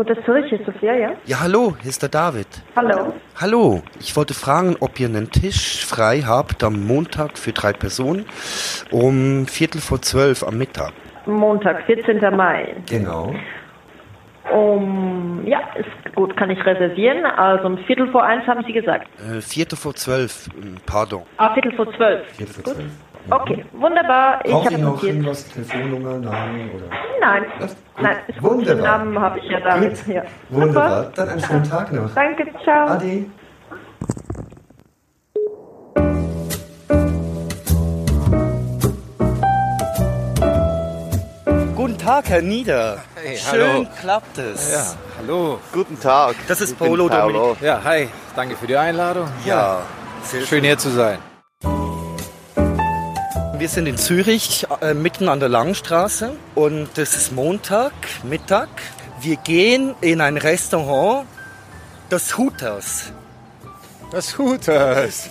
Hotel Zürich, hier ist Sophia, ja? Ja, hallo, hier ist der David. Hallo. Hallo, ich wollte fragen, ob ihr einen Tisch frei habt am Montag für drei Personen um Viertel vor zwölf am Mittag. Montag, 14. Mai. Genau. Um, ja, ist gut, kann ich reservieren. Also um Viertel vor eins haben Sie gesagt. Äh, Viertel vor zwölf, pardon. Ah, Viertel vor zwölf. Viertel vor Gut. Okay, wunderbar. Ich ihr noch notiert. irgendwas, Telefonnummer, Namen oder? Nein, nein, Wunderbar. Namen habe ich ja damit. Ja. Wunderbar. Super. Dann einen schönen Tag noch. Danke, ciao. Ade. Guten Tag, Herr Nieder. Hey, Schön hallo. klappt es. Ja, hallo. Guten Tag. Das ist Paolo Dominik. Ja, hi. Danke für die Einladung. Ja, sehr Schön hier zu sein. Wir sind in Zürich, äh, mitten an der Langstraße und es ist Montag, Mittag. Wir gehen in ein Restaurant, das Hooters. Das Hooters.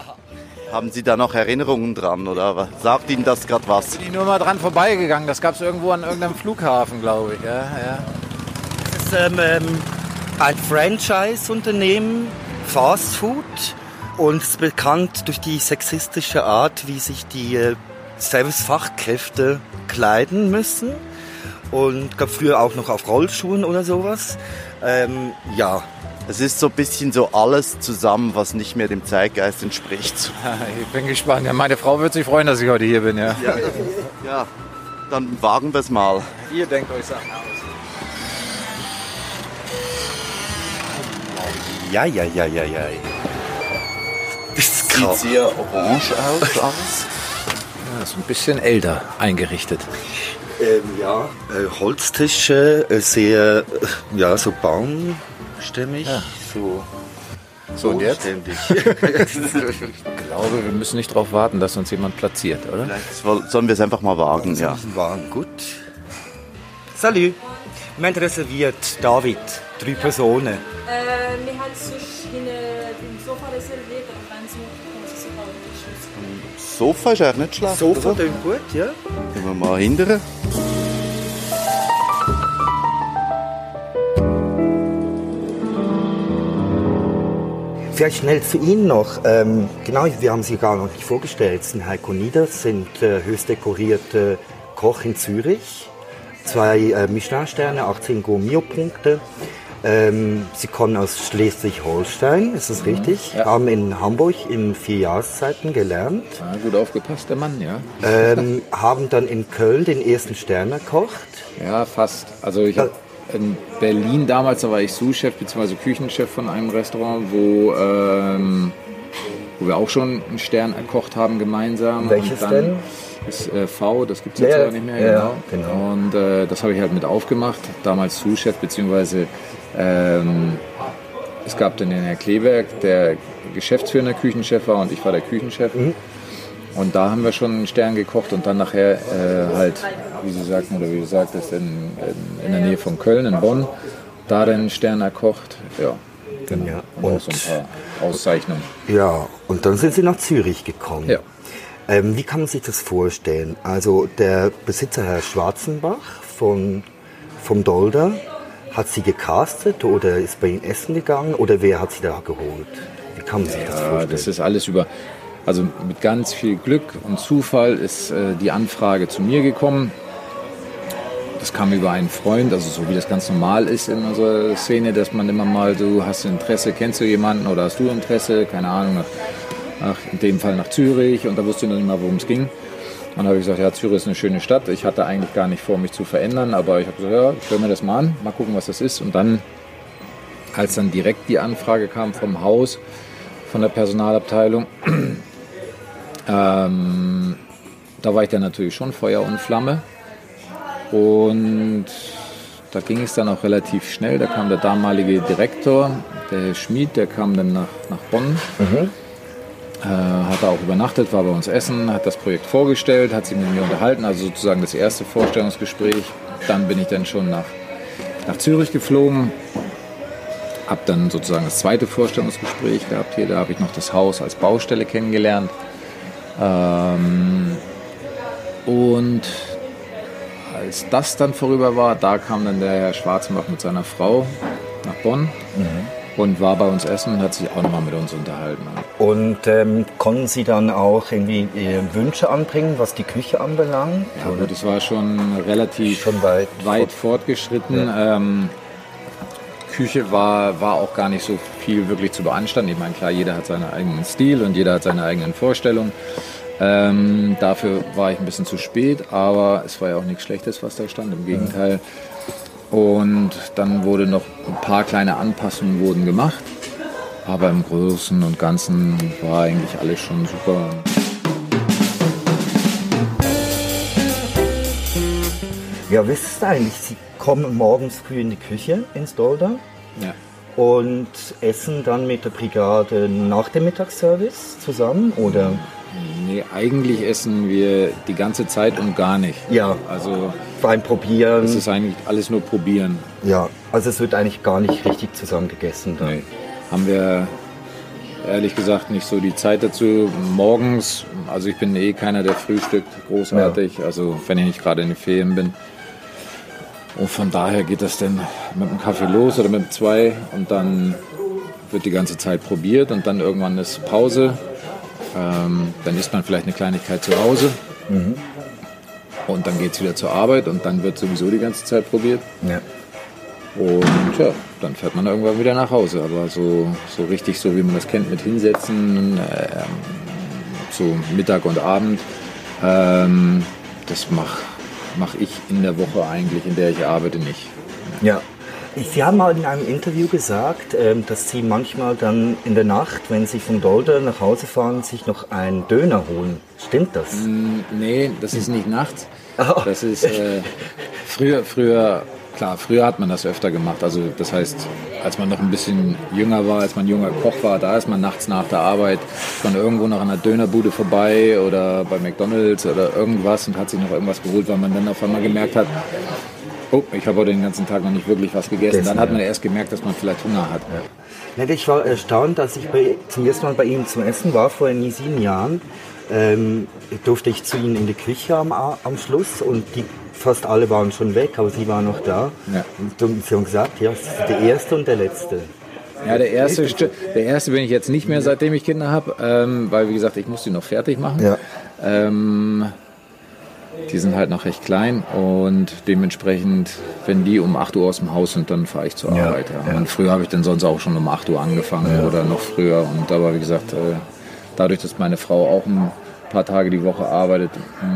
Haben Sie da noch Erinnerungen dran oder sagt Ihnen das gerade was? Bin ich nur mal dran vorbeigegangen. Das gab es irgendwo an irgendeinem Flughafen, glaube ich. Ja, ja. Es ist ähm, ähm, ein Franchise-Unternehmen, Fast Food und ist bekannt durch die sexistische Art, wie sich die äh, Servicefachkräfte kleiden müssen. Und gab früher auch noch auf Rollschuhen oder sowas. Ähm, ja, Es ist so ein bisschen so alles zusammen, was nicht mehr dem Zeitgeist entspricht. Ich bin gespannt. Ja, meine Frau wird sich freuen, dass ich heute hier bin. Ja. Ja, ja dann wagen wir es mal. Ihr denkt euch Sachen aus. ja, ja, ja, ja, ja. Das ist Sieht sehr orange aus alles. Ja, ist ein bisschen älter eingerichtet. Ähm, ja, äh, Holztische, äh, sehr, äh, ja, so baumstämmig, so So, und jetzt? Ich glaube, wir müssen nicht darauf warten, dass uns jemand platziert, oder? Vielleicht sollen wir es einfach mal wagen, ja. Waren gut. Salut. Wir haben reserviert, David, drei Personen. Euh, mais halt Sofa ist eigentlich nicht schlecht. Sofa, klingt gut, ja. Gehen wir mal hindern. Vielleicht schnell zu Ihnen noch. Ähm, genau, wir haben Sie gar noch nicht vorgestellt. Sie sind Heiko Nieders, sind äh, höchst dekorierte Koch in Zürich. Zwei äh, Michelin-Sterne, 18 Gourmio-Punkte. Ähm, Sie kommen aus Schleswig-Holstein, ist das richtig? ja. Haben in Hamburg in vier Jahreszeiten gelernt. Ja, gut aufgepasst, der Mann, ja. Ähm, haben dann in Köln den ersten Stern erkocht. Ja, fast. Also ich habe in Berlin damals, da war ich Sous-Chef bzw. Küchenchef von einem Restaurant, wo, ähm, wo wir auch schon einen Stern erkocht haben gemeinsam. Welches denn? Das äh, V, das gibt es jetzt Ja, aber nicht mehr. ja, genau. genau. Und äh, das habe ich halt mit aufgemacht. Damals Sous-Chef bzw. Ähm, es gab dann den Herr Kleberg, der geschäftsführender Küchenchef war und ich war der Küchenchef. Mhm. Und da haben wir schon einen Stern gekocht und dann nachher äh, halt, wie Sie sagten oder wie du sagtest, in, in, in der Nähe von Köln, in Bonn, da dann einen Stern erkocht. Ja, genau. Ja, Und auch und- so ein paar Auszeichnungen. Ja, und dann sind Sie nach Zürich gekommen. Ja. Ähm, wie kann man sich das vorstellen? Also der Besitzer Herr Schwarzenbach von, vom Dolder hat Sie gecastet oder ist bei Ihnen essen gegangen oder wer hat Sie da geholt? Wie kann man sich das vorstellen? das ist alles über, also mit ganz viel Glück und Zufall ist äh, die Anfrage zu mir gekommen. Das kam über einen Freund, also so wie das ganz normal ist in unserer Szene, dass man immer mal, du hast Interesse, kennst du jemanden oder hast du Interesse, keine Ahnung, nach, in dem Fall nach Zürich und da wusste ich noch nicht mal, worum es ging. Und dann habe ich gesagt, ja, Zürich ist eine schöne Stadt. Ich hatte eigentlich gar nicht vor, mich zu verändern, aber ich habe gesagt, ja, ich höre mir das mal an, mal gucken, was das ist. Und dann, als dann direkt die Anfrage kam vom Haus, von der Personalabteilung. ähm, da war ich dann natürlich schon Feuer und Flamme. Und da ging es dann auch relativ schnell. Da kam der damalige Direktor, der Herr Schmid, der kam dann nach, nach Bonn. Äh, hat da auch übernachtet, war bei uns essen, hat das Projekt vorgestellt, hat sich mit mir unterhalten, also sozusagen das erste Vorstellungsgespräch. Dann bin ich dann schon nach, nach Zürich geflogen, habe dann sozusagen das zweite Vorstellungsgespräch gehabt hier. Da habe ich noch das Haus als Baustelle kennengelernt. Ähm, und als das dann vorüber war, da kam dann der Herr Schwarzenbach mit seiner Frau nach Bonn und war bei uns essen und hat sich auch nochmal mit uns unterhalten. Und ähm, konnten Sie dann auch irgendwie äh, Wünsche anbringen, was die Küche anbelangt? Ja, gut, es war schon relativ Schon weit weit fortgeschritten. Ähm, Küche war, war auch gar nicht so viel wirklich zu beanstanden. Ich meine, klar, jeder hat seinen eigenen Stil und jeder hat seine eigenen Vorstellungen. Ähm, dafür war ich ein bisschen zu spät, aber es war ja auch nichts Schlechtes, was da stand, im Gegenteil. Und dann wurde noch ein paar kleine Anpassungen wurden gemacht, aber im Großen und Ganzen war eigentlich alles schon super. Ja, wisst ihr eigentlich, Sie kommen morgens früh in die Küche ins Dolder Ja. und essen dann mit der Brigade nach dem Mittagsservice zusammen, oder? Nee, eigentlich essen wir die ganze Zeit und gar nicht. Ja. Also Beim Probieren. es ist eigentlich alles nur probieren. ja, also es wird eigentlich gar nicht richtig zusammen gegessen. Dann. Nee. Haben wir ehrlich gesagt nicht so die Zeit dazu. Morgens, also ich bin eh keiner, der frühstückt großartig, also wenn ich nicht gerade in den Ferien bin. Und von daher geht das dann mit einem Kaffee los oder mit zwei und dann wird die ganze Zeit probiert und dann irgendwann ist Pause. Ähm, dann isst man vielleicht eine Kleinigkeit zu Hause und dann geht es wieder zur Arbeit und dann wird sowieso die ganze Zeit probiert. Ja. Und ja, dann fährt man irgendwann wieder nach Hause. Aber so, so richtig, so wie man das kennt, mit Hinsetzen, ähm, so Mittag und Abend, ähm, das mache mach ich in der Woche eigentlich, in der ich arbeite, nicht. Ja. Sie haben mal in einem Interview gesagt, ähm, dass Sie manchmal dann in der Nacht, wenn Sie von Dolder nach Hause fahren, sich noch einen Döner holen. Stimmt das? Mm, Nee, das ist nicht nachts. Das ist äh, früher, früher, klar, früher hat man das öfter gemacht. Also das heißt, als man noch ein bisschen jünger war, als man junger Koch war, da ist man nachts nach der Arbeit von irgendwo noch an einer Dönerbude vorbei oder bei McDonalds oder irgendwas und hat sich noch irgendwas geholt, weil man dann auf einmal gemerkt hat, oh, ich habe heute den ganzen Tag noch nicht wirklich was gegessen. Gegessen, Dann hat man ja. erst gemerkt, dass man vielleicht Hunger hat. Ja, ich war erstaunt, als ich bei, zum ersten Mal bei Ihnen zum Essen war, vor nie sieben Jahren. Ähm, durfte ich zu Ihnen in die Küche am, am Schluss und die, fast alle waren schon weg, aber Sie waren noch da. Ja. Und Sie haben gesagt, ja, Sie sind der Erste und der Letzte. Ja, der erste, der erste bin ich jetzt nicht mehr, seitdem ich Kinder habe, ähm, weil wie gesagt, ich muss die noch fertig machen. Ja. Ähm, die sind halt noch recht klein und dementsprechend, wenn die um 8 Uhr aus dem Haus sind, dann fahre ich zur Ja, Arbeit. Ja. ja. Und früher habe ich dann sonst auch schon um 8 Uhr angefangen oder noch früher. Und aber wie gesagt, äh, dadurch, dass meine Frau auch ein paar Tage die Woche arbeitet,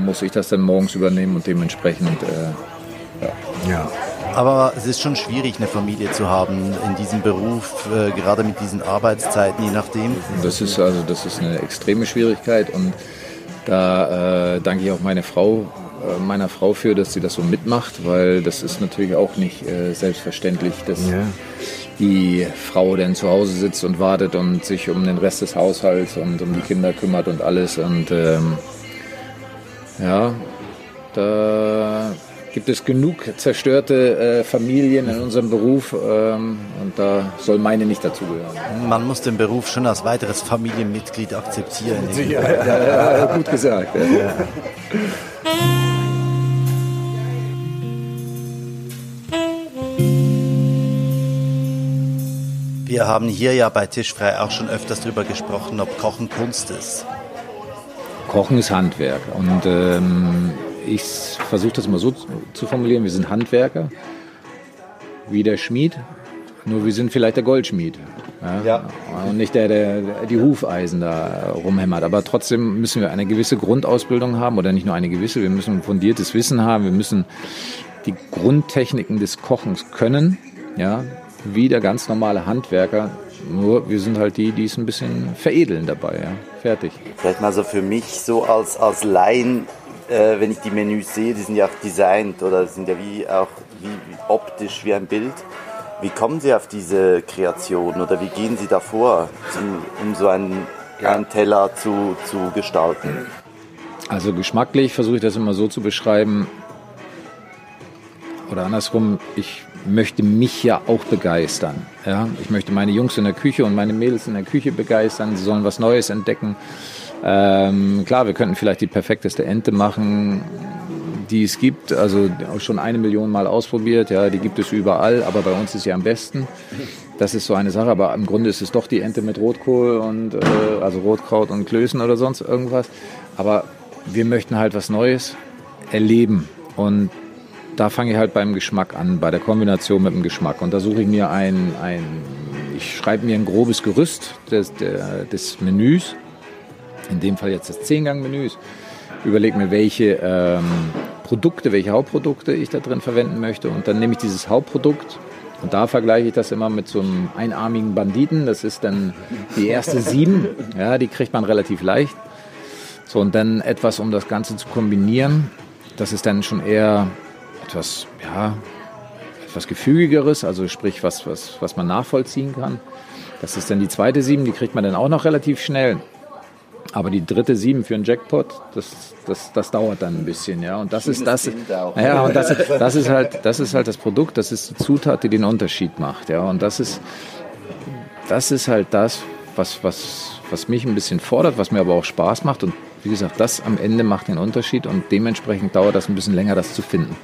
muss ich das dann morgens übernehmen und dementsprechend äh, Ja. Aber es ist schon schwierig, eine Familie zu haben in diesem Beruf, äh, gerade mit diesen Arbeitszeiten, je nachdem. Das ist also das ist eine extreme Schwierigkeit und da äh, danke ich auch meine Frau, äh, meiner Frau für, dass sie das so mitmacht, weil das ist natürlich auch nicht äh, selbstverständlich, dass Ja. die Frau dann zu Hause sitzt und wartet und sich um den Rest des Haushalts und um die Kinder kümmert und alles und ähm, ja, da gibt es genug zerstörte äh, Familien in unserem Beruf ähm, und da soll meine nicht dazugehören. Man muss den Beruf schon als weiteres Familienmitglied akzeptieren. Ja, gut gesagt. Ja. Wir haben hier ja bei Tischfrei auch schon öfters darüber gesprochen, ob Kochen Kunst ist. Kochen ist Handwerk und ähm, ich versuche das mal so zu- formulieren, wir sind Handwerker, wie der Schmied, nur wir sind vielleicht der Goldschmied. Ja? Und nicht der, der die Hufeisen da rumhämmert. Aber trotzdem müssen wir eine gewisse Grundausbildung haben oder nicht nur eine gewisse, wir müssen fundiertes Wissen haben, wir müssen die Grundtechniken des Kochens können, ja, wie der ganz normale Handwerker. Nur wir sind halt die, die es ein bisschen veredeln dabei, ja. Fertig. Vielleicht mal so für mich so als, als Laien, äh, wenn ich die Menüs sehe, die sind ja auch designt oder sind ja wie auch wie, wie optisch wie ein Bild. Wie kommen Sie auf diese Kreation oder wie gehen Sie davor, um so einen, einen Teller zu, zu gestalten? Also geschmacklich versuche ich das immer so zu beschreiben, oder andersrum, ich möchte mich ja auch begeistern. Ja? Ich möchte meine Jungs in der Küche und meine Mädels in der Küche begeistern. Sie sollen was Neues entdecken. Ähm, klar, wir könnten vielleicht die perfekteste Ente machen, die es gibt, also schon eine Million Mal ausprobiert, ja, die gibt es überall, aber bei uns ist sie am besten. Das ist so eine Sache, aber im Grunde ist es doch die Ente mit Rotkohl und äh, also Rotkraut und Klößen oder sonst irgendwas. Aber wir möchten halt was Neues erleben und da fange ich halt beim Geschmack an, bei der Kombination mit dem Geschmack. Und da suche ich mir ein, ein ich schreibe mir ein grobes Gerüst des, der, des Menüs, in dem Fall jetzt das Zehngang-Menü, überlege mir, welche ähm, Produkte, welche Hauptprodukte ich da drin verwenden möchte und dann nehme ich dieses Hauptprodukt und da vergleiche ich das immer mit so einem einarmigen Banditen. Das ist dann die erste sieben. Ja, die kriegt man relativ leicht. So, und dann etwas, um das Ganze zu kombinieren. Das ist dann schon eher etwas, ja, etwas gefügigeres, also sprich was, was, was man nachvollziehen kann. Das ist dann die zweite sieben, die kriegt man dann auch noch relativ schnell. Aber die dritte sieben für einen Jackpot, das, das, das dauert dann ein bisschen, ja. Und das ist das, ja, und das, das ist halt, das ist halt das Produkt, das ist die Zutat, die den Unterschied macht, ja. Und das ist, das ist halt das, was, was, was mich ein bisschen fordert, was mir aber auch Spaß macht. Und wie gesagt, das am Ende macht den Unterschied und dementsprechend dauert das ein bisschen länger, das zu finden.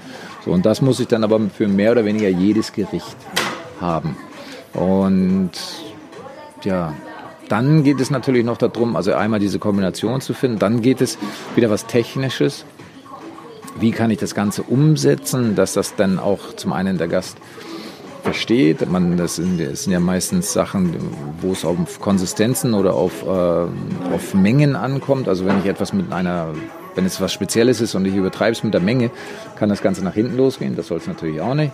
So, und das muss ich dann aber für mehr oder weniger jedes Gericht haben. Und ja, dann geht es natürlich noch darum, also einmal diese Kombination zu finden, dann geht es wieder was Technisches. Wie kann ich das Ganze umsetzen, dass das dann auch zum einen der Gast versteht. Man, das, sind, das sind ja meistens Sachen, wo es auf Konsistenzen oder auf, äh, auf Mengen ankommt. Also wenn ich etwas mit einer, wenn es was Spezielles ist und ich übertreibe es mit der Menge, kann das Ganze nach hinten losgehen. Das soll es natürlich auch nicht.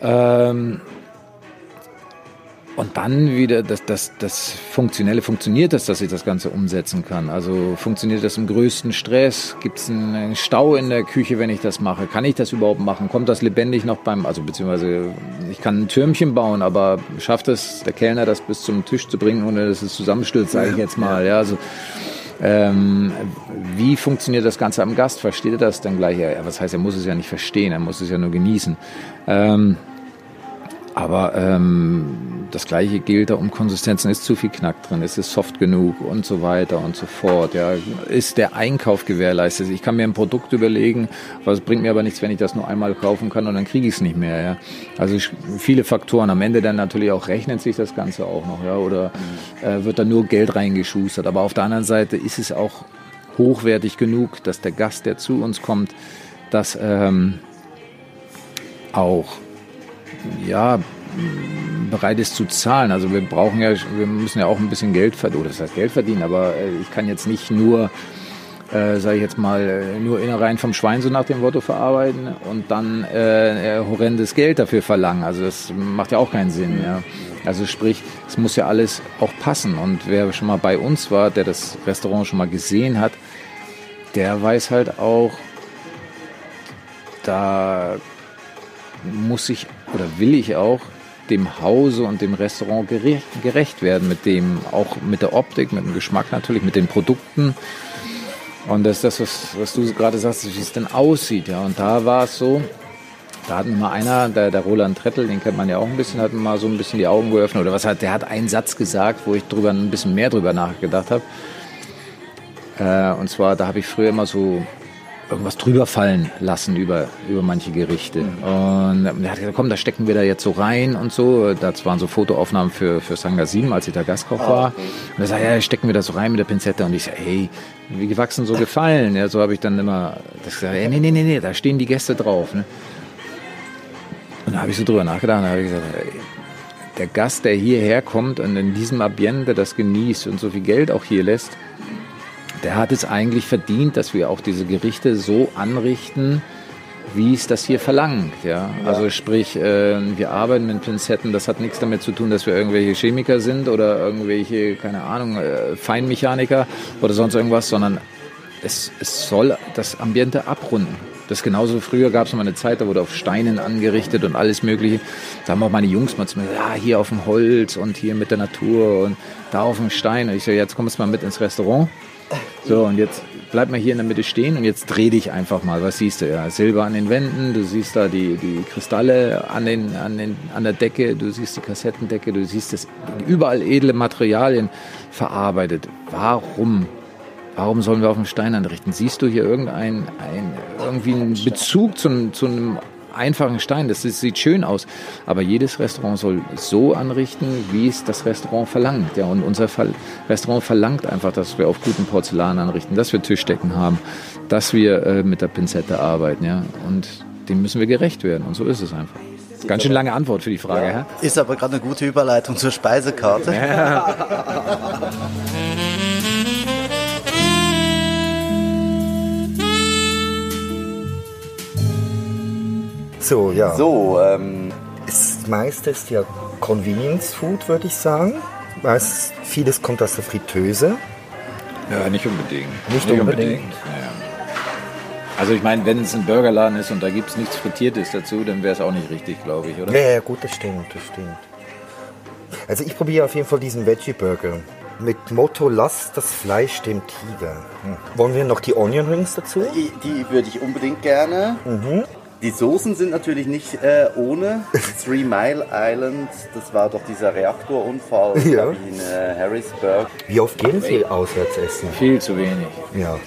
Ähm, und dann wieder das, das, das Funktionelle, funktioniert das, dass ich das Ganze umsetzen kann? Also funktioniert das im größten Stress? Gibt es einen Stau in der Küche, wenn ich das mache? Kann ich das überhaupt machen? Kommt das lebendig noch beim, also beziehungsweise ich kann ein Türmchen bauen, aber schafft es der Kellner, das bis zum Tisch zu bringen, ohne dass es zusammenstürzt, sage ich jetzt mal. Ja, also ähm, wie funktioniert das Ganze am Gast? Versteht er das dann gleich? Ja, was heißt, er muss es ja nicht verstehen, er muss es ja nur genießen. Ähm, aber ähm, das gleiche gilt da um Konsistenzen. Ist zu viel Knack drin? Ist es soft genug? Und so weiter und so fort. Ja, ist der Einkauf gewährleistet? Ich kann mir ein Produkt überlegen, was bringt mir aber nichts, wenn ich das nur einmal kaufen kann und dann kriege ich es nicht mehr. Ja? Also viele Faktoren. Am Ende dann natürlich auch rechnet sich das Ganze auch noch. Ja? Oder äh, wird da nur Geld reingeschustert? Aber auf der anderen Seite ist es auch hochwertig genug, dass der Gast, der zu uns kommt, das ähm, auch ja, bereit ist zu zahlen. Also wir brauchen ja, wir müssen ja auch ein bisschen Geld verdienen, das heißt Geld verdienen, aber äh, ich kann jetzt nicht nur, äh, sage ich jetzt mal, äh, nur Innereien vom Schwein so nach dem Motto verarbeiten und dann äh, horrendes Geld dafür verlangen. Also das macht ja auch keinen Sinn. Ja. Also sprich, es muss ja alles auch passen. Und wer schon mal bei uns war, der das Restaurant schon mal gesehen hat, der weiß halt auch, da muss ich oder will ich auch dem Hause und dem Restaurant gerecht, werden, mit dem, auch mit der Optik, mit dem Geschmack natürlich, mit den Produkten. Und das ist das, was, was du gerade sagst, wie es denn aussieht. Ja. Und da war es so, da hat mir mal einer, der, der Roland Trettel, den kennt man ja auch ein bisschen, hat mir mal so ein bisschen die Augen geöffnet. Oder was hat, der hat einen Satz gesagt, wo ich drüber ein bisschen mehr drüber nachgedacht habe. Äh, und zwar, da habe ich früher immer so irgendwas drüber fallen lassen über, über manche Gerichte. Und er hat gesagt, komm, da stecken wir da jetzt so rein und so. Das waren so Fotoaufnahmen für, für Sanga 7, als ich da Gastkoch ah, war. Und er sagt, ja, stecken wir da so rein mit der Pinzette. Und ich sage, hey, wie gewachsen so gefallen. Ja, so habe ich dann immer das gesagt, nee, nee, nee, nee, da stehen die Gäste drauf. Ne? Und da habe ich so drüber nachgedacht und habe ich gesagt, ey, der Gast, der hierher kommt und in diesem Ambiente das genießt und so viel Geld auch hier lässt, der hat es eigentlich verdient, dass wir auch diese Gerichte so anrichten, wie es das hier verlangt. Ja? ja. Also sprich, äh, wir arbeiten mit Pinzetten, das hat nichts damit zu tun, dass wir irgendwelche Chemiker sind oder irgendwelche, keine Ahnung, äh, Feinmechaniker oder sonst irgendwas, sondern es, es soll das Ambiente abrunden. Das genauso früher gab es mal eine Zeit, da wurde auf Steinen angerichtet und alles Mögliche. Da haben auch meine Jungs mal zu mir gesagt, ja, hier auf dem Holz und hier mit der Natur und da auf dem Stein. Und ich so, jetzt kommst du mal mit ins Restaurant. So, und jetzt bleib mal hier in der Mitte stehen und jetzt dreh dich einfach mal. Was siehst du? Ja, Silber an den Wänden, du siehst da die, die Kristalle an, den, an, den, an der Decke, du siehst die Kassettendecke, du siehst das überall edle Materialien verarbeitet. Warum Warum sollen wir auf dem Stein anrichten? Siehst du hier irgendeinen ein, irgendwie einen Bezug zu, zu einem einfachen Stein? Das, ist, sieht schön aus. Aber jedes Restaurant soll so anrichten, wie es das Restaurant verlangt. Ja, und unser Restaurant verlangt einfach, dass wir auf guten Porzellan anrichten, dass wir Tischdecken haben, dass wir äh, mit der Pinzette arbeiten. Ja? Und dem müssen wir gerecht werden. Und so ist es einfach. Ganz schön lange Antwort für die Frage. Ja. Ist aber gerade eine gute Überleitung zur Speisekarte. Ja. So, ja. So, ähm, das meiste ist ja Convenience Food, würde ich sagen. Meist, vieles kommt aus der Fritteuse. Ja, nicht unbedingt. Nicht, nicht unbedingt. unbedingt. Ja. Also ich meine, wenn es ein Burgerladen ist und da gibt es nichts Frittiertes dazu, dann wäre es auch nicht richtig, glaube ich, oder? Ja, ja, gut, das stimmt, das stimmt. Also ich probiere auf jeden Fall diesen Veggie-Burger. Mit Motto, lass das Fleisch dem Tiger. Hm. Wollen wir noch die Onion Rings dazu? Die, die würde ich unbedingt gerne. Mhm. Die Soßen sind natürlich nicht äh, ohne. Three Mile Island, das war doch dieser Reaktorunfall ja. in äh, Harrisburg. Wie oft gehen Sie auswärts essen? Viel zu wenig. Ja,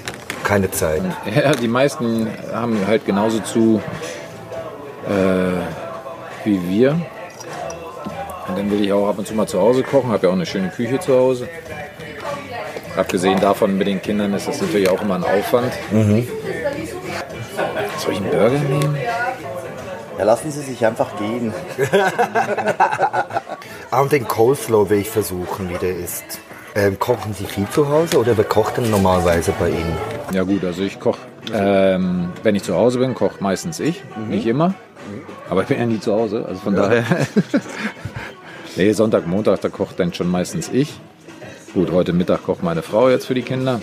keine Zeit. Ja, die meisten haben halt genauso zu äh, wie wir. Und dann will ich auch ab und zu mal zu Hause kochen, habe ja auch eine schöne Küche zu Hause. Abgesehen davon mit den Kindern ist das natürlich auch immer ein Aufwand. Mhm. Soll ich einen Burger nehmen? Ja, lassen Sie sich einfach gehen. ah, und den Coleslaw will ich versuchen, wie der ist. Ähm, kochen Sie viel zu Hause oder wer kocht denn normalerweise bei Ihnen? Ja gut, also ich koche, ähm, wenn ich zu Hause bin, koche meistens ich, mhm. nicht immer. Aber ich bin ja nie zu Hause, also von ja. daher. nee, Sonntag, Montag, da kocht dann schon meistens ich. Gut, heute Mittag kocht meine Frau jetzt für die Kinder,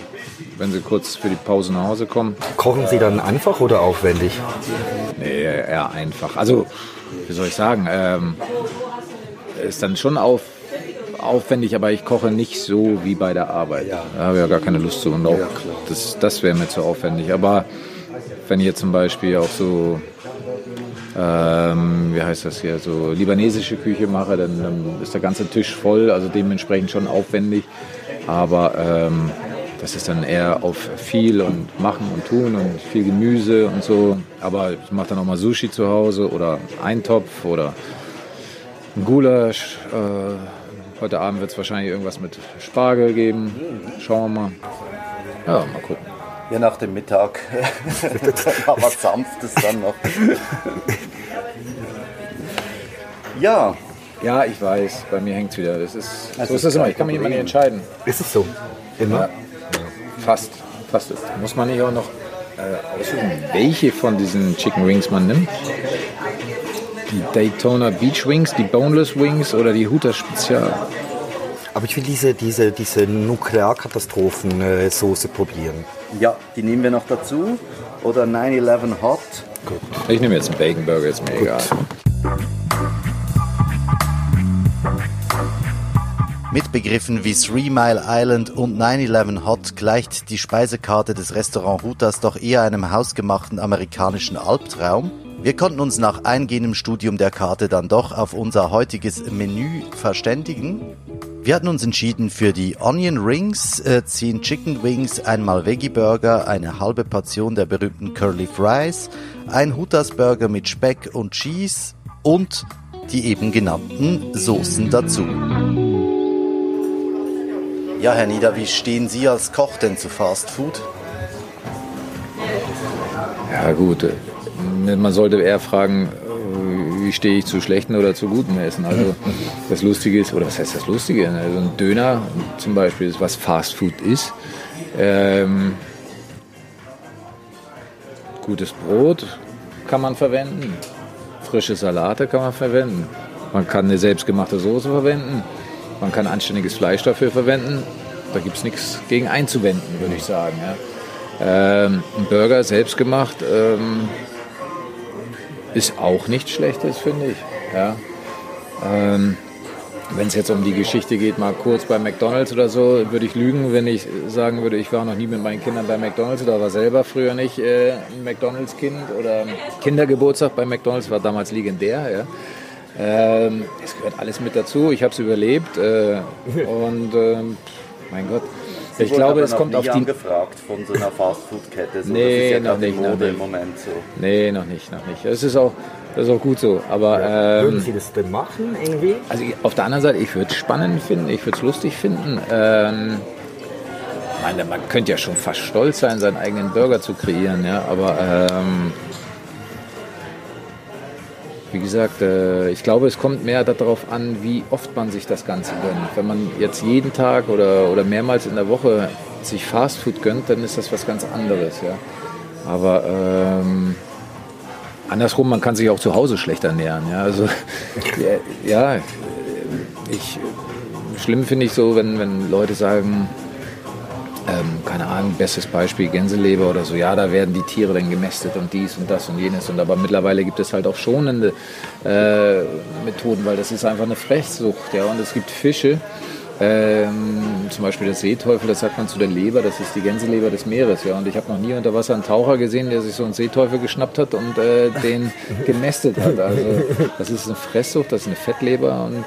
wenn sie kurz für die Pause nach Hause kommen. Kochen Sie dann einfach oder aufwendig? Nee, eher einfach. Also, wie soll ich sagen, ähm, ist dann schon auf, aufwendig, aber ich koche nicht so wie bei der Arbeit. Ja. Da habe ich ja gar keine Lust zu. Und auch ja, das, das wäre mir zu aufwendig. Aber wenn ich jetzt zum Beispiel auch so ähm, wie heißt das hier, so libanesische Küche mache, dann, dann, ist der ganze Tisch voll, also dementsprechend schon aufwendig. Aber ähm, das ist dann eher auf viel und machen und tun und viel Gemüse und so. Aber ich mache dann auch mal Sushi zu Hause oder Eintopf oder ein Gulasch. Äh, heute Abend wird es wahrscheinlich irgendwas mit Spargel geben. Schauen wir mal. Ja, mal gucken. Ja, nach dem Mittag. mal was Sanftes dann noch. ja. Ja, ich weiß, bei mir hängt es wieder. Das ist, so ist es immer. Ich kann mich immer nicht entscheiden. Ist es so? Immer? Ja, fast. Fast. Muss man nicht auch noch äh, aussuchen, welche von diesen Chicken Wings man nimmt? Die Daytona Beach Wings, die Boneless Wings oder die Huta Spezial? Aber ich will diese, diese, diese Nuklearkatastrophen-Soße probieren. Ja, die nehmen wir noch dazu. Oder 9-11 Hot. Gut. Ich nehme jetzt einen Bacon Burger, ist mir Gut. egal. Mit Begriffen wie Three Mile Island und 9-11 Hot gleicht die Speisekarte des Restaurant Hutas doch eher einem hausgemachten amerikanischen Albtraum. Wir konnten uns nach eingehendem Studium der Karte dann doch auf unser heutiges Menü verständigen. Wir hatten uns entschieden für die Onion Rings, äh, 10 Chicken Wings, einmal Veggie Burger, eine halbe Portion der berühmten Curly Fries, ein Hutas Burger mit Speck und Cheese und die eben genannten Soßen dazu. Ja, Herr Nieder, wie stehen Sie als Koch denn zu Fast Food? Ja gut, man sollte eher fragen, wie stehe ich zu schlechten oder zu gutem Essen. Also das Lustige ist, oder was heißt das Lustige? Also ein Döner zum Beispiel, ist, was Fast Food ist. Ähm, gutes Brot kann man verwenden, frische Salate kann man verwenden, man kann eine selbstgemachte Soße verwenden, man kann anständiges Fleisch dafür verwenden. Da gibt es nichts gegen einzuwenden, würde ich sagen. Ja. Ähm, ein Burger selbstgemacht. Ähm, ist auch nichts Schlechtes, finde ich. Ja. Ähm, wenn es jetzt um die Geschichte geht, mal kurz bei McDonalds oder so, würde ich lügen, wenn ich sagen würde, ich war noch nie mit meinen Kindern bei McDonalds oder war selber früher nicht äh, ein McDonalds-Kind oder Kindergeburtstag bei McDonalds war damals legendär. Ja. Ähm, es gehört alles mit dazu. Ich habe es überlebt äh, und äh, mein Gott. Sie Ich glaube, aber es noch kommt nie auf die- angefragt von so einer Fastfood-Kette. So, Nee, ja noch nicht, noch Mode im nicht. Moment so. Nee, noch nicht, noch nicht. Das ist auch, das ist auch gut so. Aber Würden ähm, Sie das denn machen irgendwie? also ich- auf der anderen Seite, ich würde es spannend finden, ich würde es lustig finden. Ähm, ich meine, man könnte ja schon fast stolz sein, seinen eigenen Burger zu kreieren, ja. Aber ähm, wie gesagt, äh, ich glaube, es kommt mehr darauf an, wie oft man sich das Ganze gönnt. Wenn man jetzt jeden Tag oder, oder mehrmals in der Woche sich Fastfood gönnt, dann ist das was ganz anderes, ja. Aber ähm, andersrum, man kann sich auch zu Hause schlecht ernähren, ja. Also ja, ich schlimm finde ich so, wenn, wenn Leute sagen, ähm, keine Ahnung, bestes Beispiel Gänseleber oder so, ja, da werden die Tiere dann gemästet und dies und das und jenes. Und aber mittlerweile gibt es halt auch schonende äh, Methoden, weil das ist einfach eine Fresssucht, ja. Und es gibt Fische, ähm, zum Beispiel der Seeteufel, das sagt man zu der Leber, das ist die Gänseleber des Meeres, ja. Und ich habe noch nie unter Wasser einen Taucher gesehen, der sich so einen Seeteufel geschnappt hat und äh, den gemästet hat. Also das ist eine Fresssucht, das ist eine Fettleber und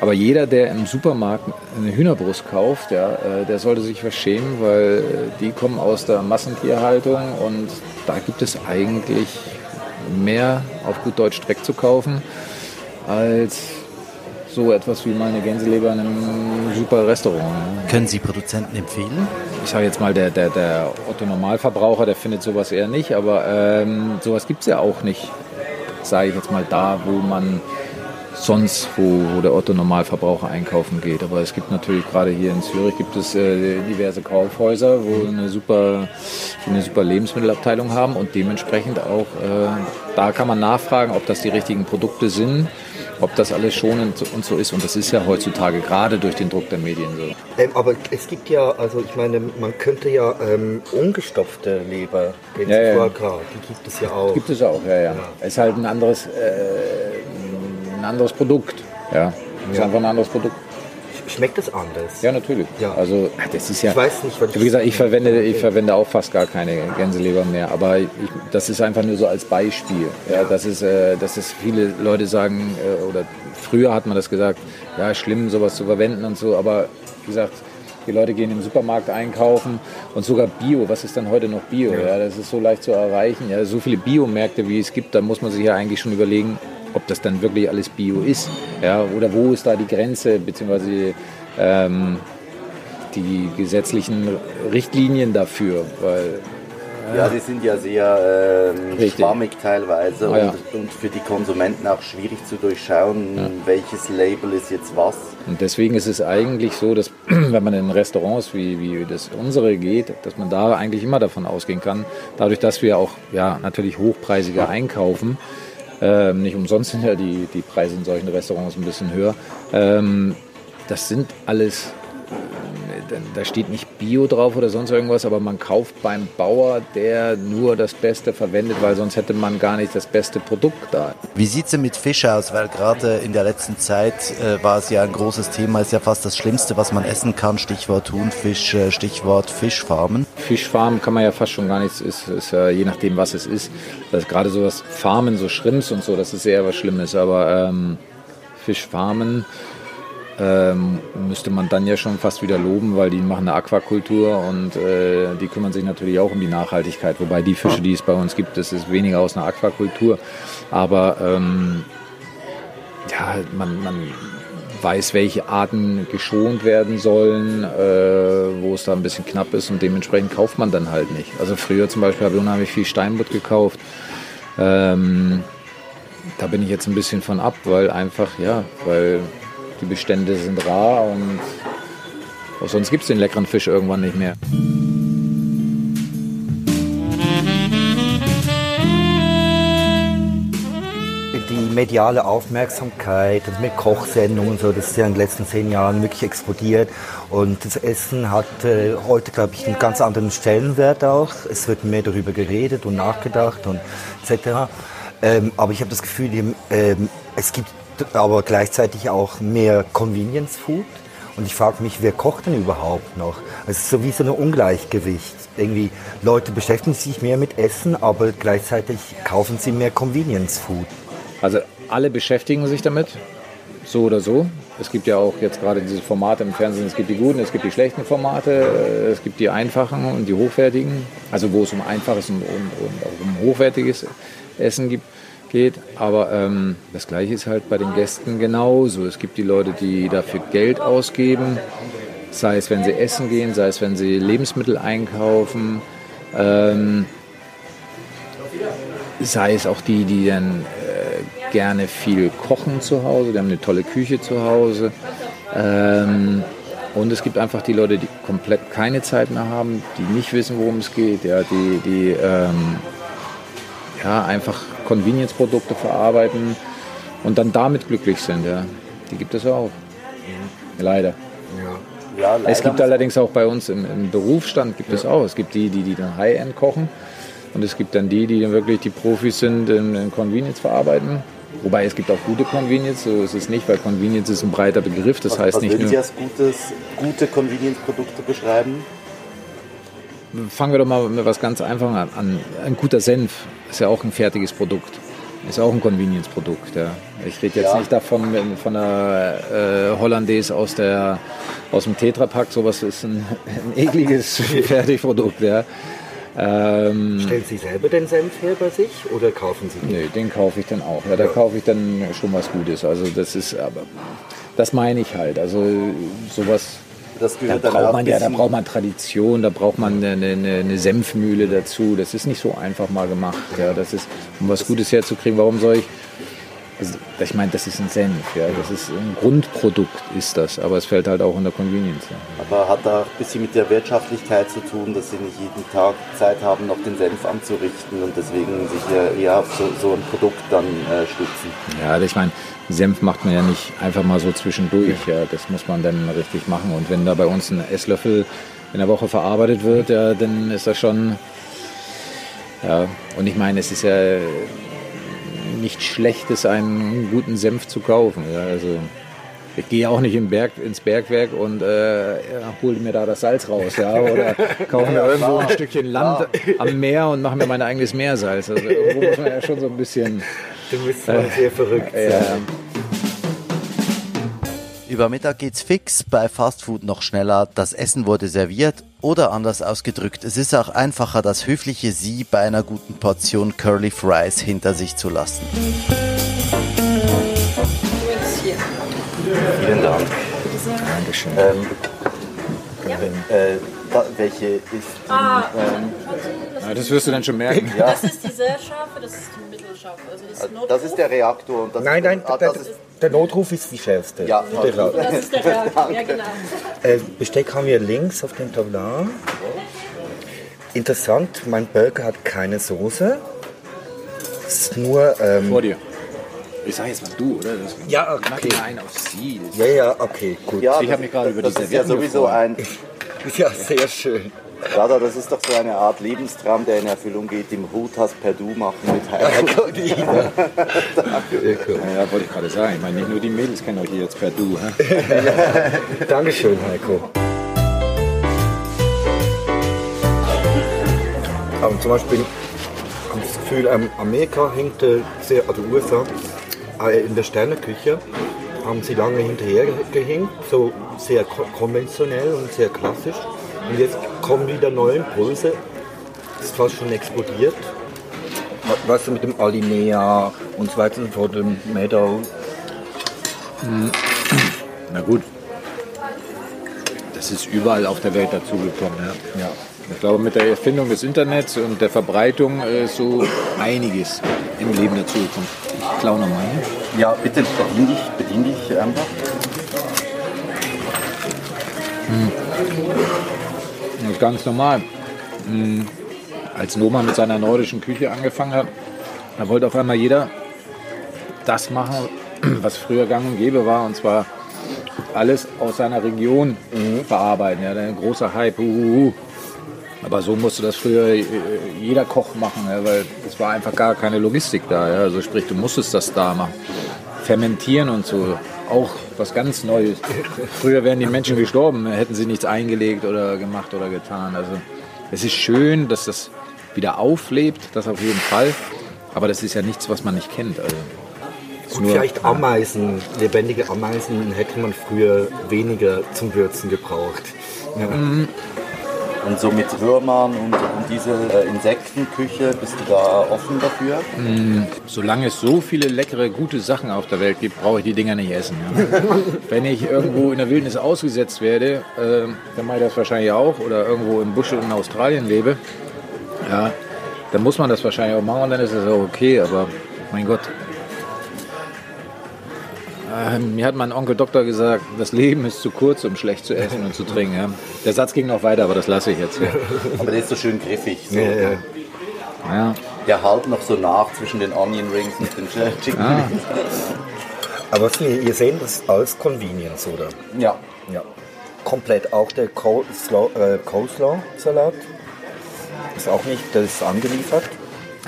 aber jeder, der im Supermarkt eine Hühnerbrust kauft, ja, äh, der sollte sich was schämen, weil äh, die kommen aus der Massentierhaltung und da gibt es eigentlich mehr auf gut Deutsch Dreck zu kaufen, als so etwas wie meine Gänseleber in einem super Restaurant. ne? Können Sie Produzenten empfehlen? Ich sage jetzt mal, der, der, der Otto-Normalverbraucher, der findet sowas eher nicht, aber ähm, sowas gibt es ja auch nicht, sage ich jetzt mal, da, wo man sonst, wo, wo der Otto-Normalverbraucher einkaufen geht. Aber es gibt natürlich gerade hier in Zürich gibt es äh, diverse Kaufhäuser, wo eine super, eine super Lebensmittelabteilung haben und dementsprechend auch, äh, da kann man nachfragen, ob das die richtigen Produkte sind, ob das alles schonend und so ist. Und das ist ja heutzutage gerade durch den Druck der Medien so. Ähm, aber es gibt ja, also ich meine, man könnte ja ähm, ungestopfte Leber, den Ja, ja, ja. die gibt es ja auch. Gibt es auch, ja, ja. Ist halt ein anderes, äh, ein anderes Produkt. Ja. Ist Ja. einfach ein anderes Produkt. Schmeckt es anders? Ja, natürlich. Ja. Also, das ist ja. Ich weiß nicht, was Wie gesagt, ich verwende, ich verwende auch fast gar keine Gänseleber mehr, aber ich, das ist einfach nur so als Beispiel. Ja, das ist, äh, dass es viele Leute sagen, äh, oder früher hat man das gesagt, ja, schlimm, sowas zu verwenden und so, aber wie gesagt, die Leute gehen im Supermarkt einkaufen und sogar Bio. Was ist dann heute noch Bio? Ja. das ist so leicht zu erreichen. Ja, so viele Biomärkte, wie es gibt, da muss man sich ja eigentlich schon überlegen, ob das dann wirklich alles Bio ist. Ja, oder wo ist da die Grenze, beziehungsweise ähm, die gesetzlichen Richtlinien dafür, weil Ja, die sind ja sehr ähm, schwammig teilweise Ah, ja. und, und für die Konsumenten auch schwierig zu durchschauen, welches Label ist jetzt was. und deswegen ist es eigentlich so, dass wenn man in Restaurants wie, wie das unsere geht, dass man da eigentlich immer davon ausgehen kann, dadurch, dass wir auch ja natürlich hochpreisiger einkaufen, ähm, nicht umsonst sind ja die, die Preise in solchen Restaurants ein bisschen höher. Ähm, das sind alles, da steht nicht Bio drauf oder sonst irgendwas, aber man kauft beim Bauer, der nur das Beste verwendet, weil sonst hätte man gar nicht das beste Produkt da. Wie sieht es denn mit Fisch aus? Weil gerade in der letzten Zeit äh, war es ja ein großes Thema, ist ja fast das Schlimmste, was man essen kann. Stichwort Thunfisch, äh, Stichwort Fischfarmen. Fischfarmen kann man ja fast schon gar nichts, ist, ist ja je nachdem, was es ist. Das ist gerade so was Farmen, so Schrimps und so, das ist eher was Schlimmes, aber ähm, Fischfarmen ähm, müsste man dann ja schon fast wieder loben, weil die machen eine Aquakultur und äh, die kümmern sich natürlich auch um die Nachhaltigkeit. Wobei die Fische, die es bei uns gibt, das ist weniger aus einer Aquakultur. Aber ähm, ja, man, man weiß, welche Arten geschont werden sollen, äh, wo es da ein bisschen knapp ist und dementsprechend kauft man dann halt nicht. Also früher zum Beispiel habe ich unheimlich viel Steinbutt gekauft. Ähm, da bin ich jetzt ein bisschen von ab, weil einfach, ja, weil die Bestände sind rar und auch sonst gibt es den leckeren Fisch irgendwann nicht mehr. die mediale Aufmerksamkeit mit Kochsendungen und so, das ist ja in den letzten zehn Jahren wirklich explodiert. Und das Essen hat äh, heute, glaube ich, einen ganz anderen Stellenwert auch. Es wird mehr darüber geredet und nachgedacht und etc. Ähm, aber ich habe das Gefühl, ähm, es gibt aber gleichzeitig auch mehr Convenience Food. Und ich frage mich, wer kocht denn überhaupt noch? Es ist so wie so ein Ungleichgewicht. Irgendwie Leute beschäftigen sich mehr mit Essen, aber gleichzeitig kaufen sie mehr Convenience Food. Also alle beschäftigen sich damit, so oder so. es gibt ja auch jetzt gerade diese Formate im Fernsehen, es gibt die guten, es gibt die schlechten Formate, es gibt die einfachen und die hochwertigen, also wo es um einfaches und, und auch um hochwertiges Essen gibt, geht. Aber ähm, das Gleiche ist halt bei den Gästen genauso. Es gibt die Leute, die dafür Geld ausgeben, sei es wenn sie essen gehen, sei es wenn sie Lebensmittel einkaufen. Ähm, sei es auch die, die dann äh, gerne viel kochen zu Hause, die haben eine tolle Küche zu Hause. Ähm, und es gibt einfach die Leute, die komplett keine Zeit mehr haben, die nicht wissen, worum es geht, ja, die, die ähm, ja, einfach Convenience-Produkte verarbeiten und dann damit glücklich sind. Ja. Die gibt es auch. Leider. Ja, Es gibt allerdings auch bei uns im, im Berufsstand gibt es auch. Es gibt die, die, die dann High-End kochen und es gibt dann die, die dann wirklich die Profis sind in, in Convenience verarbeiten. Wobei es gibt auch gute Convenience, so ist es nicht, weil Convenience ist ein breiter Begriff. Das was, heißt was nicht würden Sie nur. als gutes, gute Convenience-Produkte beschreiben? Fangen wir doch mal mit was ganz Einfachem an. an. Ein guter Senf ist ja auch ein fertiges Produkt. Ist auch ein Convenience-Produkt. Ja. Ich rede jetzt Ja. nicht davon von einer äh, Hollandaise aus, der, aus dem Tetrapack. Sowas ist ein, ein ekliges Fertigprodukt. Ja. Ähm, Stellen Sie selber den Senf her bei sich oder kaufen Sie den? Nee, den kaufe ich dann auch. Ja, da kaufe ich dann schon was Gutes. Also das ist aber, das meine ich halt. Also sowas, Das da gehört dann braucht auch man ja, da braucht man Tradition, da braucht man eine, eine, eine Senfmühle dazu. Das ist nicht so einfach mal gemacht. Ja, das ist, um was Gutes herzukriegen. Warum soll ich? Also, ich meine, das ist ein Senf, ja, das ist ein Grundprodukt, ist das, aber es fällt halt auch unter Convenience. Ja. Aber hat da ein bisschen mit der Wirtschaftlichkeit zu tun, dass sie nicht jeden Tag Zeit haben, noch den Senf anzurichten und deswegen sich eher auf so, so ein Produkt dann äh, stützen. Ja, ich meine, Senf macht man ja nicht einfach mal so zwischendurch. Ja, das muss man dann richtig machen. Und wenn da bei uns ein Esslöffel in der Woche verarbeitet wird, ja, dann ist das schon. Ja, und ich meine, es ist ja nicht Schlechtes, einen guten Senf zu kaufen. Ja, also ich gehe auch nicht im Berg, ins Bergwerk und äh, hole mir da das Salz raus. Ja, oder kaufe mir irgendwo ein Stückchen Land am Meer und mache mir mein eigenes Meersalz. Also irgendwo muss man ja schon so ein bisschen. Du bist mal sehr verrückt. Ja, Über Mittag geht's fix, bei Fastfood noch schneller, das Essen wurde serviert oder anders ausgedrückt, es ist auch einfacher, das höfliche Sie bei einer guten Portion Curly Fries hinter sich zu lassen. Vielen Dank. Dankeschön. Ähm, äh, da, welche ist die, Ah, ähm, Ja, das wirst du dann schon merken. das ist die sehr scharfe, das ist die mittelscharfe. Also das, ist das ist der Reaktor und das Nein, nein, ah, der, das ist, der Notruf ist die schärfste. Ja, Der Ra- Das ist der Reaktor, ja genau. Äh, Besteck haben wir links auf dem Tablar. Interessant, mein Burger hat keine Soße. Es ist nur. Ähm, Vor dir. Ich sag jetzt mal du, oder? Das Ja, okay. Mach dir einen auf sie. ja, ja, okay, gut. ja, Ich das- hab mich gerade über das die ist ja sowieso gefreut. ein, Ja, sehr schön. Dada, das ist doch so eine Art Lebenstraum, der in Erfüllung geht, im Hutas per Du machen mit Heiko. Ja, wollte ich gerade sagen. Ich meine, nicht nur die Mädels kennen euch hier jetzt per Du. Hä? Dankeschön, Heiko. Aber zum Beispiel habe ich das Gefühl, ähm, Amerika hängt äh, sehr, also USA, äh, in der Sterneküche haben sie lange hinterher gehängt, so sehr ko- konventionell und sehr klassisch. Und jetzt kommen wieder neue Impulse. Ist fast schon explodiert. Was mit dem Alinea und so weiter und so fort, dem Meadow. Na gut. Das ist überall auf der Welt dazugekommen. Ja. Ja. Ich glaube, mit der Erfindung des Internets und der Verbreitung äh, ist so einiges im Leben dazugekommen. Ich klau nochmal. Ne? Ja, bitte bedien dich, bedien dich einfach. Das ist ganz normal. Hm, Als Noma mit seiner nordischen Küche angefangen hat, da wollte auf einmal jeder das machen, was früher gang und gäbe war, und zwar alles aus seiner Region verarbeiten. Ja, ein großer Hype. Huhuhu. Aber so musste das früher äh, jeder Koch machen, ja, weil es war einfach gar keine Logistik da. Ja. Also sprich, du musstest das da machen. Fermentieren und so, auch was ganz Neues. Früher wären die Menschen gestorben, hätten sie nichts eingelegt oder gemacht oder getan. Also es ist schön, dass das wieder auflebt, das auf jeden Fall. Aber das ist ja nichts, was man nicht kennt. Also Gut, Nur- vielleicht Ameisen, lebendige Ameisen hätte man früher weniger zum Würzen gebraucht. Ja. Und so mit Würmern und, und diese äh, Insektenküche, bist du da offen dafür? Solange es so viele leckere, gute Sachen auf der Welt gibt, brauche ich die Dinger nicht essen. Ja. Wenn ich irgendwo in der Wildnis ausgesetzt werde, äh, dann mache ich das wahrscheinlich auch, oder irgendwo im Busch in Australien lebe, ja, dann muss man das wahrscheinlich auch machen und dann ist es auch okay, aber mein Gott. Äh, mir hat mein Onkel Doktor gesagt, das Leben ist zu kurz, um schlecht zu essen und zu trinken. Ja. Der Satz ging noch weiter, aber das lasse ich jetzt. Ja. Aber der ist so schön griffig. So. Ja, ja. Ja. Der halt noch so nach zwischen den Onion Rings und den Chicken Ah. Wings. Aber was wir hier sehen, das alles Convenience, oder? Ja. Ja. Komplett. Auch der Coleslaw- äh, Coleslaw-Salat ist auch nicht, das ist angeliefert.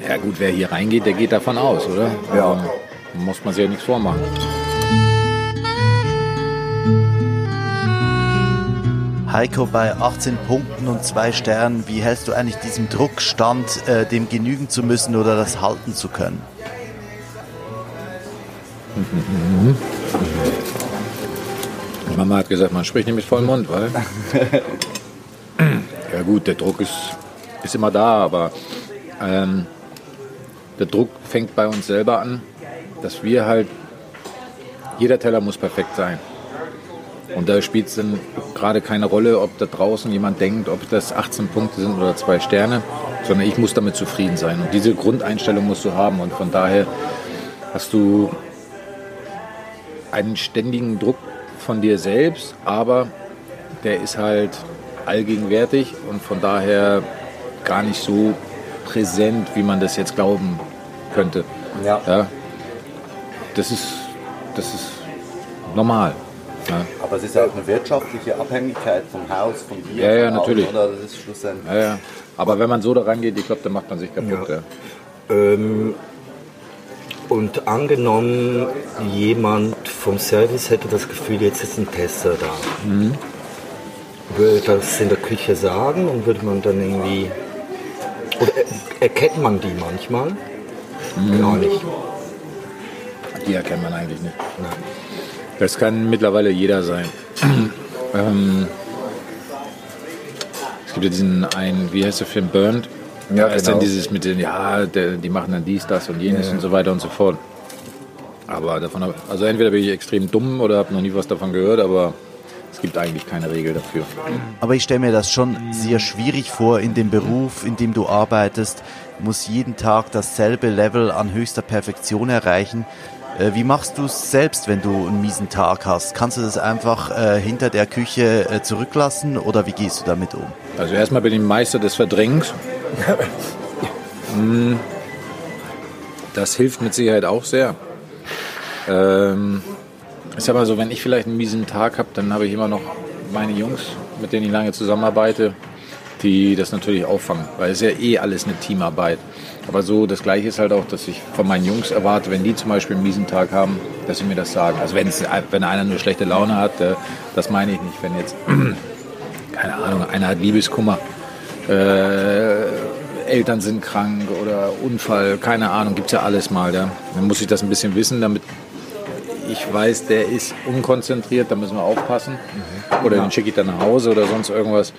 Ja gut, wer hier reingeht, der geht davon aus, oder? Ja. Also, muss man sich ja nichts vormachen. Heiko, bei 18 Punkten und zwei Sternen, wie hältst du eigentlich diesem Druck stand, äh, dem genügen zu müssen oder das halten zu können? Mama hat gesagt, man spricht nicht mit vollem Mund, weil. ja gut, der Druck ist, ist immer da, aber ähm, der Druck fängt bei uns selber an, dass wir halt, jeder Teller muss perfekt sein. Und da spielt es dann gerade keine Rolle, ob da draußen jemand denkt, ob das 18 Punkte sind oder zwei Sterne, sondern ich muss damit zufrieden sein. Und diese Grundeinstellung musst du haben. Und von daher hast du einen ständigen Druck von dir selbst, aber der ist halt allgegenwärtig und von daher gar nicht so präsent, wie man das jetzt glauben könnte. Ja. Ja, das ist, das ist normal. Ja. Aber es ist auch eine wirtschaftliche Abhängigkeit vom Haus, von dir. Ja, ja, natürlich. Allen, Oder das ist schlussendlich. Ja, ja. Aber wenn man so da rangeht, ich glaube, dann macht man sich kaputt. Ja. Ja. Ähm, und angenommen, jemand vom Service hätte das Gefühl, jetzt ist ein Tester da. Würde das in der Küche sagen und würde man dann irgendwie. Oder er- erkennt man die manchmal? Gar nicht. Die erkennt man eigentlich nicht. Das kann mittlerweile jeder sein. ähm, es gibt ja diesen einen, wie heißt der Film, Burned? Ja, da ist genau. dann dieses mit den, ja, der, die machen dann dies, das und jenes und so weiter und so fort. Aber davon, hab- also entweder bin ich extrem dumm oder habe noch nie was davon gehört, aber es gibt eigentlich keine Regel dafür. Aber ich stelle mir das schon sehr schwierig vor, in dem Beruf, in dem du arbeitest, muss jeden Tag dasselbe Level an höchster Perfektion erreichen. Äh, Wie machst du es selbst, wenn du einen miesen Tag hast? Kannst du das einfach äh, hinter der Küche äh, zurücklassen oder wie gehst du damit um? Also erstmal bin ich Meister des Verdrängens. Mm, das hilft mit Sicherheit auch sehr. Ähm, ich sag mal so, wenn ich vielleicht einen miesen Tag habe, dann habe ich immer noch meine Jungs, mit denen ich lange zusammenarbeite, die das natürlich auffangen, weil es ist ja eh alles eine Teamarbeit. Aber so das Gleiche ist halt auch, dass ich von meinen Jungs erwarte, wenn die zum Beispiel einen miesen Tag haben, dass sie mir das sagen. Also wenn, es, wenn einer nur schlechte Laune hat, äh, das meine ich nicht. Wenn jetzt, keine Ahnung, einer hat Liebeskummer, äh, Eltern sind krank oder Unfall, keine Ahnung, gibt es ja alles mal. Ja. Dann muss ich das ein bisschen wissen, damit ich weiß, der ist unkonzentriert, da müssen wir aufpassen. Oder den schicke ich dann nach Hause oder sonst irgendwas.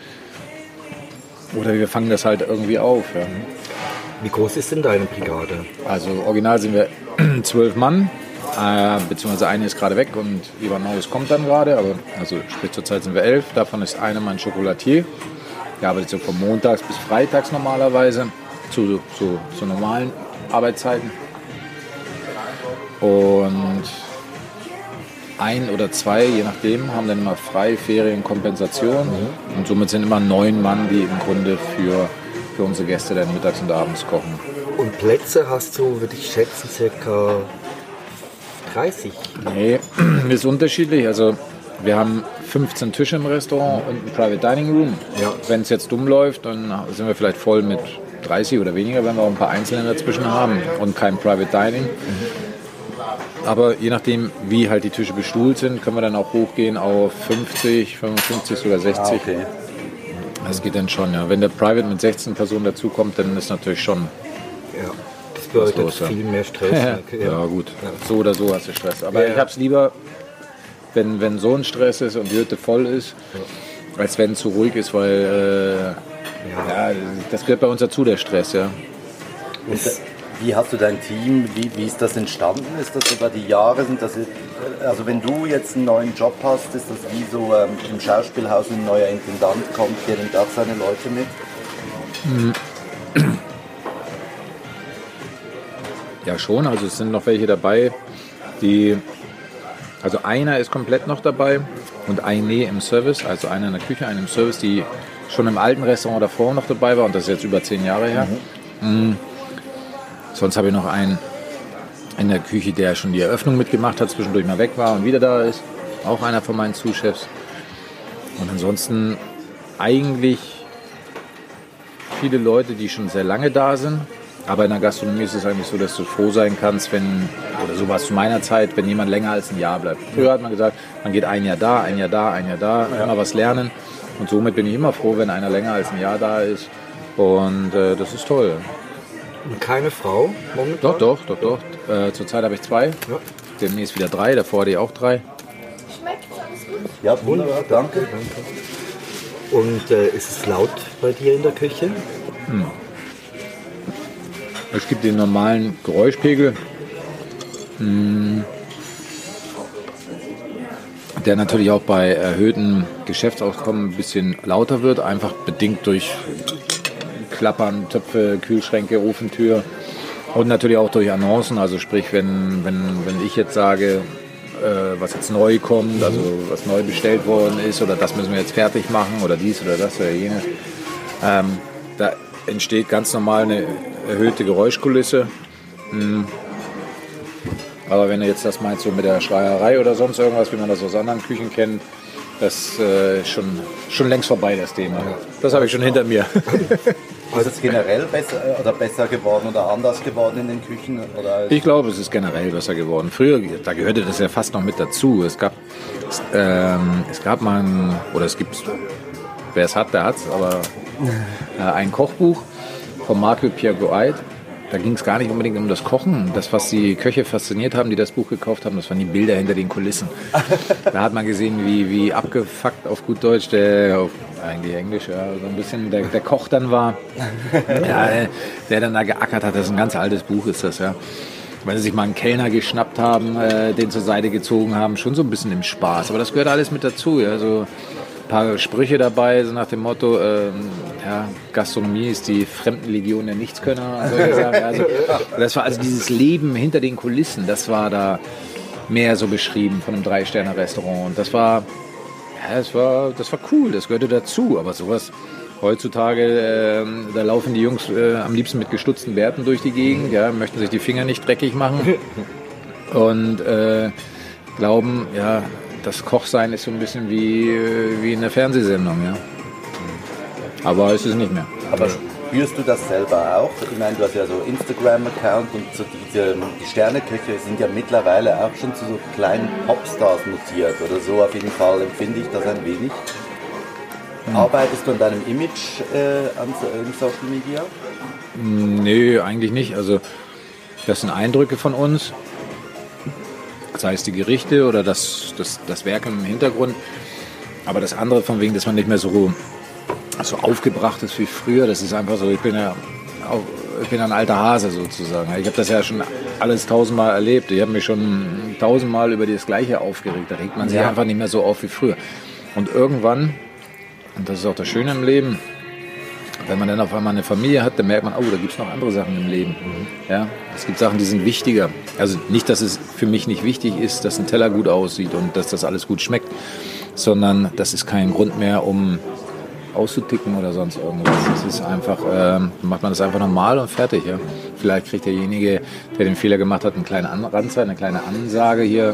Oder wir fangen das halt irgendwie auf. Ja. Wie groß ist denn deine Brigade? Also original sind wir zwölf Mann, äh, beziehungsweise eine ist gerade weg und Ivan Neues kommt dann gerade, aber also sprich zurzeit sind wir elf. Davon ist einer mein Schokolatier. Der arbeitet so von montags bis freitags normalerweise zu, zu, zu normalen Arbeitszeiten. Und ein oder zwei, je nachdem, haben dann immer frei Ferien, Kompensation. Und somit sind immer neun Mann, die im Grunde für, für unsere Gäste dann mittags und abends kochen. Und Plätze hast du, würde ich schätzen, circa 30. Nee, ist unterschiedlich. Also wir haben 15 Tische im Restaurant und ein Private Dining Room. Ja. Wenn es jetzt dumm läuft, dann sind wir vielleicht voll mit 30 oder weniger, wenn wir auch ein paar Einzelne dazwischen haben und kein Private Dining. Aber je nachdem, wie halt die Tische bestuhlt sind, können wir dann auch hochgehen auf 50, 55, sogar 60. Ah, okay. Das geht dann schon, ja. Wenn der Private mit 16 Personen dazukommt, dann ist natürlich schon Ja. Das bedeutet los, ja. viel mehr Stress. Ja, ja gut, so oder so hast du Stress. Aber ich habe es lieber, wenn, wenn so ein Stress ist und die Hütte voll ist, als wenn es zu ruhig ist, weil äh, ja. das gehört bei uns dazu, der Stress. Ja. Und wie hast du dein Team, wie, wie ist das entstanden? Ist das über die Jahre? Sind das, also wenn du jetzt einen neuen Job hast, ist das wie so ähm, im Schauspielhaus ein neuer Intendant kommt, der nimmt auch seine Leute mit? Ja, schon. Also es sind noch welche dabei, die. Also einer ist komplett noch dabei und eine im Service, also einer in der Küche, einer im Service, die schon im alten Restaurant davor noch dabei war und das ist jetzt über zehn Jahre her. Mhm. Sonst habe ich noch einen in der Küche, der schon die Eröffnung mitgemacht hat, zwischendurch mal weg war und wieder da ist. Auch einer von meinen Zuschefs. Und ansonsten eigentlich viele Leute, die schon sehr lange da sind. Aber in der Gastronomie ist es eigentlich so, dass du froh sein kannst, wenn, oder so war es zu meiner Zeit, wenn jemand länger als ein Jahr bleibt. Früher hat man gesagt, man geht ein Jahr da, ein Jahr da, ein Jahr da, immer was lernen. Und somit bin ich immer froh, wenn einer länger als ein Jahr da ist. Und äh, das ist toll. Und keine Frau momentan? Doch, doch, doch, doch. Äh, zurzeit habe ich zwei. Ja. Demnächst wieder drei, davor hatte ich auch drei. Ja, wunderbar, danke. Und äh, ist es laut bei dir in der Küche? Es gibt den normalen Geräuschpegel, mh, der natürlich auch bei erhöhtem Geschäftsauskommen ein bisschen lauter wird, einfach bedingt durch Klappern, Töpfe, Kühlschränke, Ofentür und natürlich auch durch Annoncen. Also sprich, wenn, wenn, wenn ich jetzt sage, äh, was jetzt neu kommt, also was neu bestellt worden ist oder das müssen wir jetzt fertig machen oder dies oder das oder jenes, ähm, da entsteht ganz normal eine erhöhte Geräuschkulisse. Hm. Aber wenn du jetzt das meinst, so mit der Schreierei oder sonst irgendwas, wie man das aus anderen Küchen kennt, das äh, ist schon, schon längst vorbei, das Thema. Das habe ich schon hinter mir. Ist es generell besser, äh, oder besser geworden oder anders geworden in den Küchen? Ich glaube, es ist generell besser geworden. Früher, da gehörte das ja fast noch mit dazu. Es gab, es, ähm, es gab mal, ein, oder es gibt, wer es hat, der hat es, aber äh, ein Kochbuch von Marco Pierre Goait. Da ging es gar nicht unbedingt um das Kochen. Das, was die Köche fasziniert haben, die das Buch gekauft haben, das waren die Bilder hinter den Kulissen. Da hat man gesehen, wie, wie abgefuckt auf gut Deutsch, der, auf, eigentlich Englisch, ja, so ein bisschen der, der Koch dann war. Ja, äh, der dann da geackert hat. Das ist ein ganz altes Buch, ist das, ja. Weil sie sich mal einen Kellner geschnappt haben, äh, den zur Seite gezogen haben, schon so ein bisschen im Spaß. Aber das gehört alles mit dazu, ja. So ein paar Sprüche dabei, so nach dem Motto, ähm, ja, Gastronomie ist die Fremdenlegion der Nichtskönner. Sachen. Also, das war also dieses Leben hinter den Kulissen, das war da mehr so beschrieben von einem Drei-Sterne-Restaurant. Und das war, ja, das war, das war cool, das gehörte dazu. Aber sowas heutzutage, ähm, da laufen die Jungs äh, am liebsten mit gestutzten Bärten durch die Gegend, ja, möchten sich die Finger nicht dreckig machen und äh, glauben, ja, das Kochsein ist so ein bisschen wie, äh, wie in der Fernsehsendung, ja. Aber es ist nicht mehr. Aber spürst du das selber auch? Ich meine, du hast ja so Instagram-Account und so diese die Sterneköche sind ja mittlerweile auch schon zu so kleinen Popstars mutiert oder so. Auf jeden Fall empfinde ich das ein wenig. Arbeitest du an deinem Image äh, an in Social Media? Nee, eigentlich nicht. Also das sind Eindrücke von uns, sei es die Gerichte oder das, das, das Werk im Hintergrund. Aber das andere von wegen, dass man nicht mehr so, so aufgebracht ist wie früher, das ist einfach so, ich bin ja auch, ich bin ein alter Hase sozusagen. Ich habe das ja schon alles tausendmal erlebt. Ich habe mich schon tausendmal über das Gleiche aufgeregt. Da regt man sich einfach nicht mehr so auf wie früher. Und irgendwann, und das ist auch das Schöne im Leben, wenn man dann auf einmal eine Familie hat, dann merkt man, oh, da gibt es noch andere Sachen im Leben. Ja, es gibt Sachen, die sind wichtiger. Also nicht, dass es für mich nicht wichtig ist, dass ein Teller gut aussieht und dass das alles gut schmeckt, sondern das ist kein Grund mehr, um auszuticken oder sonst irgendwas. Das ist einfach, ähm, macht man das einfach normal und fertig. Ja? Vielleicht kriegt derjenige, der den Fehler gemacht hat, einen kleinen Anranzer, eine kleine Ansage hier.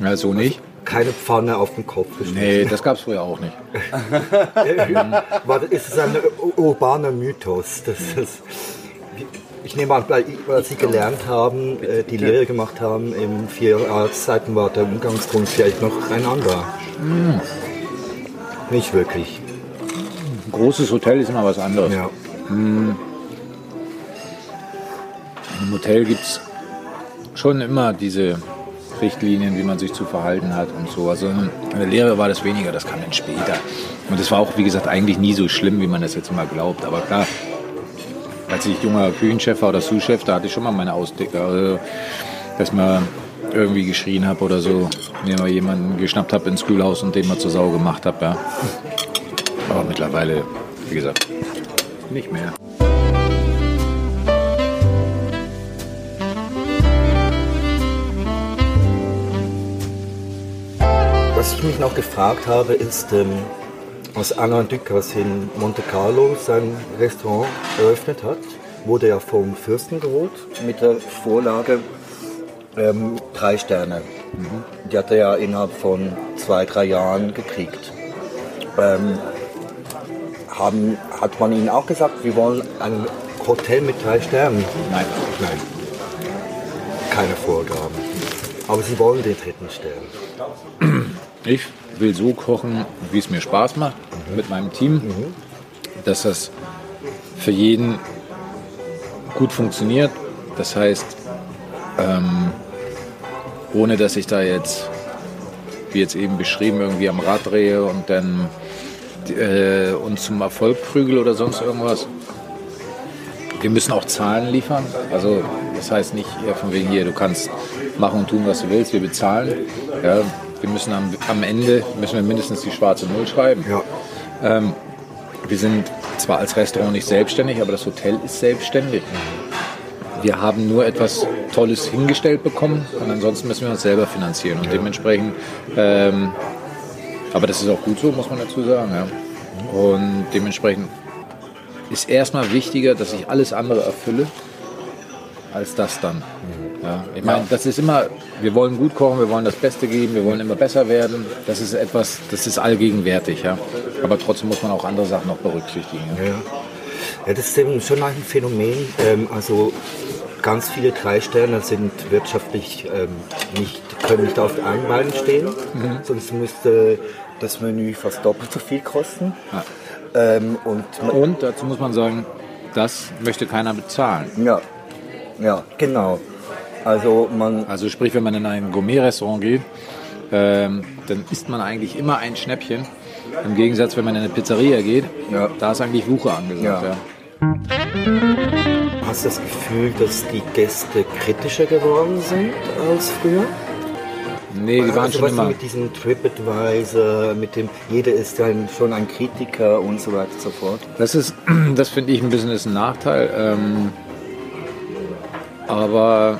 Ja, so nicht. Keine Pfanne auf den Kopf gestellt. Nee, das gab es früher auch nicht. War, das- ist es ein ur- urbaner Mythos? Das, das, ich nehme an, weil Sie gelernt haben, äh, die Lehre gemacht haben, in vier Jahreszeiten war der Umgangston vielleicht noch ein anderer. Nicht wirklich. Ein großes Hotel ist immer was anderes. Ja. Ein Im Hotel gibt es schon immer diese Richtlinien, wie man sich zu verhalten hat und so. Also in der Lehre war das weniger, das kam dann später. Und das war auch, wie gesagt, eigentlich nie so schlimm, wie man das jetzt immer glaubt. Aber klar, als ich junger Küchenchef war oder Sous-Chef, da hatte ich schon mal meine Ausdicke. Also, dass man irgendwie geschrien habe oder so, mir mal jemanden geschnappt habe ins Kühlhaus und den mal zur Sau gemacht habe. Ja. Aber mittlerweile, wie gesagt, nicht mehr. Was ich mich noch gefragt habe, ist, ähm, als Alain Ducasse in Monte Carlo sein Restaurant eröffnet hat, wurde er vom Fürsten geholt mit der Vorlage ähm, drei Sterne. Die hat er ja innerhalb von zwei, drei Jahren gekriegt. Ähm, haben, hat man ihnen auch gesagt, wir wollen ein Hotel mit drei Sternen? Nein. Nein. Keine Vorgaben. Aber sie wollen den dritten Stern. Ich will so kochen, wie es mir Spaß macht mit meinem Team, dass das für jeden gut funktioniert. Das heißt, ähm, ohne dass ich da jetzt, wie jetzt eben beschrieben, irgendwie am Rad drehe und dann äh, uns zum Erfolg prügel oder sonst irgendwas. Wir müssen auch Zahlen liefern. Also das heißt nicht eher von wegen hier, du kannst machen und tun, was du willst, wir bezahlen. Ja, wir müssen am, am Ende müssen wir mindestens die schwarze Null schreiben. Ja. Ähm, wir sind zwar als Restaurant nicht selbstständig, aber das Hotel ist selbstständig. Wir haben nur etwas Tolles hingestellt bekommen und ansonsten müssen wir uns selber finanzieren. Und dementsprechend, ähm, aber das ist auch gut so, muss man dazu sagen. Ja. Und dementsprechend ist erstmal wichtiger, dass ich alles andere erfülle, als das dann. Ja, ich meine, das ist immer, wir wollen gut kochen, wir wollen das Beste geben, wir wollen immer besser werden. Das ist etwas, das ist allgegenwärtig. Ja. Aber trotzdem muss man auch andere Sachen noch berücksichtigen. Ja. Ja. ja, das ist eben schon ein Phänomen. Ähm, also ganz viele Drei-Sterne sind wirtschaftlich ähm, nicht, können nicht auf einem Bein stehen, sonst müsste das Menü fast doppelt so viel kosten. Ja. Ähm, und Und dazu muss man sagen, das möchte keiner bezahlen. ja, ja, genau. Also man, Also sprich, wenn man in ein Gourmet-Restaurant geht, ähm, dann isst man eigentlich immer ein Schnäppchen. Im Gegensatz, wenn man in eine Pizzeria geht, Ja. da ist eigentlich Wucher angesagt. Ja. Ja. hast du das Gefühl, dass die Gäste kritischer geworden sind als früher? Nee, die waren also schon immer. mit diesem TripAdvisor, mit dem, jeder ist dann schon ein Kritiker und so weiter und so fort. Das ist, das finde ich ein bisschen ist ein Nachteil. Ähm, aber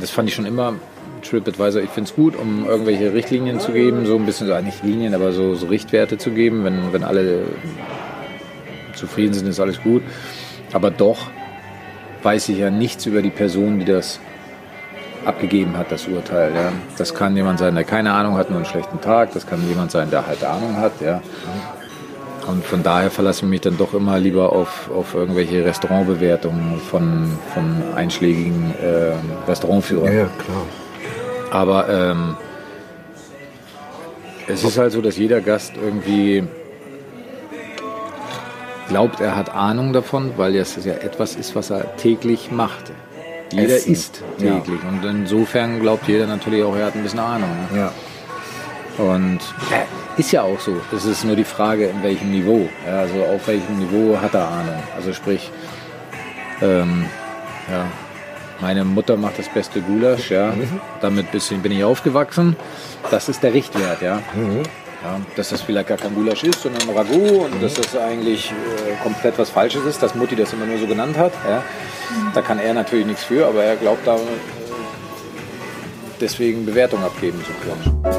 das fand ich schon immer. TripAdvisor, ich finde es gut, um irgendwelche Richtlinien zu geben, so ein bisschen, so, nicht Linien, aber so, so Richtwerte zu geben. Wenn, wenn alle zufrieden sind, ist alles gut. Aber doch weiß ich ja nichts über die Person, die das abgegeben hat, das Urteil. Ja. Das kann jemand sein, der keine Ahnung hat, nur einen schlechten Tag. Das kann jemand sein, der halt Ahnung hat. Ja. Und von daher verlasse ich mich dann doch immer lieber auf, auf irgendwelche Restaurantbewertungen von, von einschlägigen äh, Restaurantführern. Ja, klar. Aber ähm, es ist halt so, dass jeder Gast irgendwie glaubt, er hat Ahnung davon, weil das ja etwas ist, was er täglich macht. Jeder Essen. isst täglich. Und insofern glaubt jeder natürlich auch, er hat ein bisschen Ahnung. ne? Ja. Und äh, ist ja auch so. Es ist nur die Frage, in welchem Niveau. Ja, also auf welchem Niveau hat er Ahnung. Also sprich, ähm, ja, meine Mutter macht das beste Gulasch, ja. Damit bisschen bin ich aufgewachsen. Das ist der Richtwert, ja. Ja. Dass das vielleicht gar kein Gulasch ist, sondern ein Ragout und dass das eigentlich äh, komplett was Falsches ist, dass Mutti das immer nur so genannt hat. Ja. Da kann er natürlich nichts für, aber er glaubt da äh, deswegen Bewertung abgeben zu können.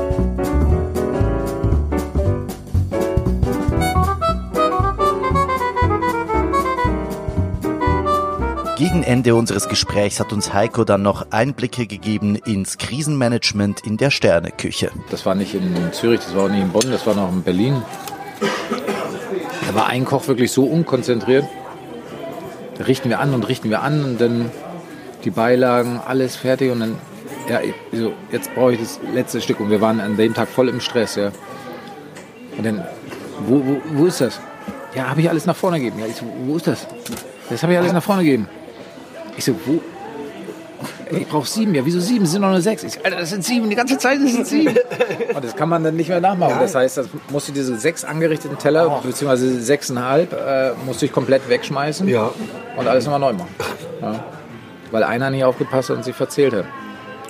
Gegen Ende unseres Gesprächs hat uns Heiko dann noch Einblicke gegeben ins Krisenmanagement in der Sterneküche. Das war nicht in Zürich, das war auch nicht in Bonn, das war noch in Berlin. Da war ein Koch wirklich so unkonzentriert. Da richten wir an und richten wir an und dann die Beilagen, alles fertig und dann, ja, so, jetzt brauche ich das letzte Stück und wir waren an dem Tag voll im Stress, ja. Und dann, wo, wo, wo ist das? Ja, habe ich alles nach vorne gegeben. Ja, ich so, wo ist das? Das habe ich alles nach vorne gegeben. Ich so, wo? Ich brauche sieben. Ja, wieso sieben? Es sind noch nur sechs. Ich so, Alter, das sind sieben. Die ganze Zeit sind es sieben. Und das kann man dann nicht mehr nachmachen. Das heißt, das musst du diese sechs angerichteten Teller, beziehungsweise sechseinhalb, äh, musst du komplett wegschmeißen Ja. und alles nochmal neu machen. Ja. Weil einer nicht aufgepasst hat und sich verzählt hat.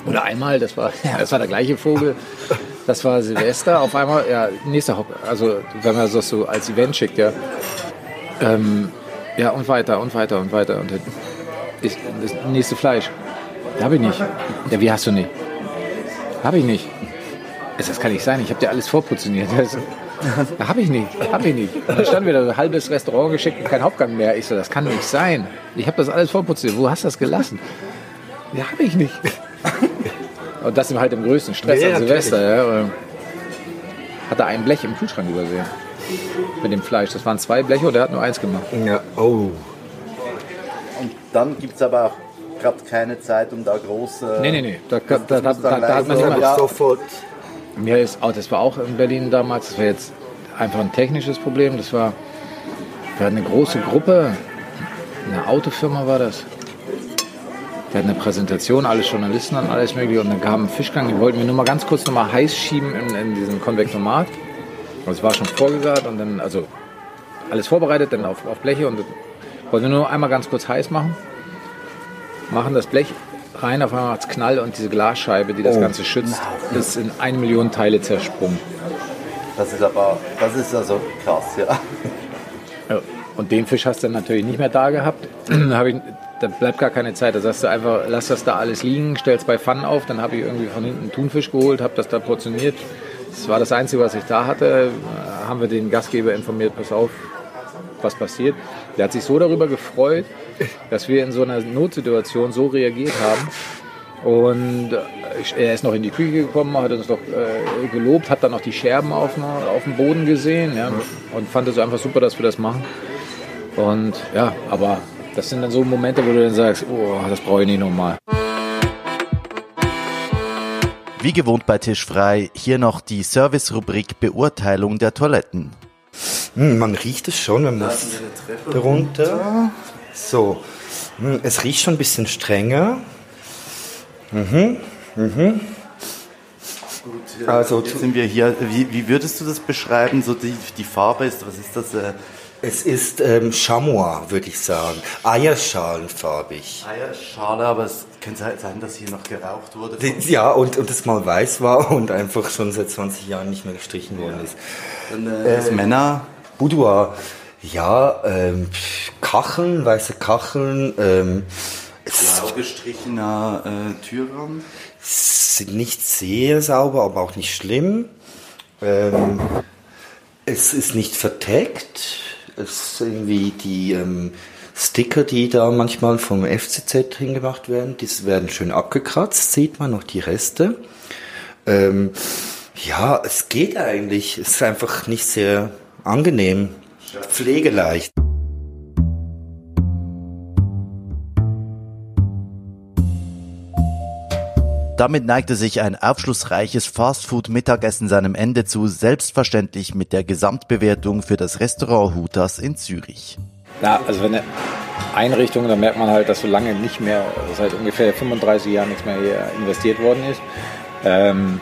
Oder einmal, das war, das war der gleiche Vogel, das war Silvester, auf einmal, ja, nächster Hopp, also wenn man das so als Event schickt, ja, ähm, ja, und weiter, und weiter, und weiter, und ist das nächste Fleisch. Habe ich nicht. Ja, wie hast du nicht? Habe ich nicht. Also, Das kann nicht sein, ich habe dir alles vorportioniert. Das, habe ich nicht, habe ich nicht. Und dann stand wieder so ein halbes Restaurant geschickt und kein Hauptgang mehr. Ich so, das kann nicht sein. Ich habe das alles vorportioniert. Wo hast du das gelassen? Ja, habe ich nicht. Und das halt im größten Stress Ja, an Silvester. Ja. Und Hat er ein Blech im Kühlschrank übersehen. Mit dem Fleisch. Das waren zwei Bleche und er hat nur eins gemacht. Ja, oh. Und dann gibt es aber auch gerade keine Zeit, um da große. Nee, nee, nee. Da, da, da, da, muss dann da, hat man immer, Ja. Sofort. Mir ist, auch, das war auch in Berlin damals, das war jetzt einfach ein technisches Problem. Das war, wir hatten eine große Gruppe, eine Autofirma war das. Wir hatten eine Präsentation, alle Journalisten und alles mögliche. Und dann kam ein Fischgang, die wollten wir nur mal ganz kurz noch mal heiß schieben in, in diesen Konvektomat. Also es war schon vorgesagt und dann, also alles vorbereitet, dann auf, auf Bleche und wollten wir nur einmal ganz kurz heiß machen. Machen das Blech rein, auf einmal macht's Knall und diese Glasscheibe, die das Ganze schützt, ist in eine Million Teile zersprungen. Das ist aber, das ist also krass, ja. Ja, Und den Fisch hast du dann natürlich nicht mehr da gehabt. da, hab ich, da bleibt gar keine Zeit. Da sagst du einfach, lass das da alles liegen, stell's bei Pfannen auf. Dann habe ich irgendwie von hinten einen Thunfisch geholt, habe das da portioniert. Das war das Einzige, was ich da hatte. Haben wir den Gastgeber informiert, pass auf, was passiert. Der hat sich so darüber gefreut, dass wir in so einer Notsituation so reagiert haben. Und äh, er ist noch in die Küche gekommen, hat uns doch äh, gelobt, hat dann noch die Scherben auf, dem- auf dem Boden gesehen ja, und fand es einfach super, dass wir das machen. Und ja, aber das sind dann so Momente, wo du dann sagst, oh, das brauche ich nicht nochmal. Wie gewohnt bei Tisch frei, hier noch die Service-Rubrik Beurteilung der Toiletten. Hm, man riecht es schon, wenn man es runter. So, hm, es riecht schon ein bisschen strenger. Mhm, mhm. Also Jetzt sind wir hier. Wie, wie würdest du das beschreiben? So die, die Farbe ist, was ist das? Äh, es ist ähm, Chamois, würde ich sagen. Eierschalenfarbig. Eierschale, aber es könnte halt sein, dass hier noch geraucht wurde. Ja, und, und es mal weiß war und einfach schon seit 20 Jahren nicht mehr gestrichen worden ist. Dann, äh, das Männer. Boudoir, ja, ähm, Kacheln, weiße Kacheln, ähm, Blau gestrichener äh, Türrahmen. sind nicht sehr sauber, aber auch nicht schlimm. Ähm, es ist nicht verteckt. Es sind irgendwie die ähm, Sticker, die da manchmal vom FCZ hingemacht werden, die werden schön abgekratzt, sieht man noch die Reste. Ähm, ja, es geht eigentlich. Es ist einfach nicht sehr angenehm. Pflegeleicht. Damit neigte sich ein aufschlussreiches Fastfood-Mittagessen seinem Ende zu, selbstverständlich mit der Gesamtbewertung für das Restaurant Hutas in Zürich. Ja, also wenn eine Einrichtung, da merkt man halt, dass so lange nicht mehr, seit ungefähr 35 Jahren nichts mehr hier investiert worden ist. Ähm,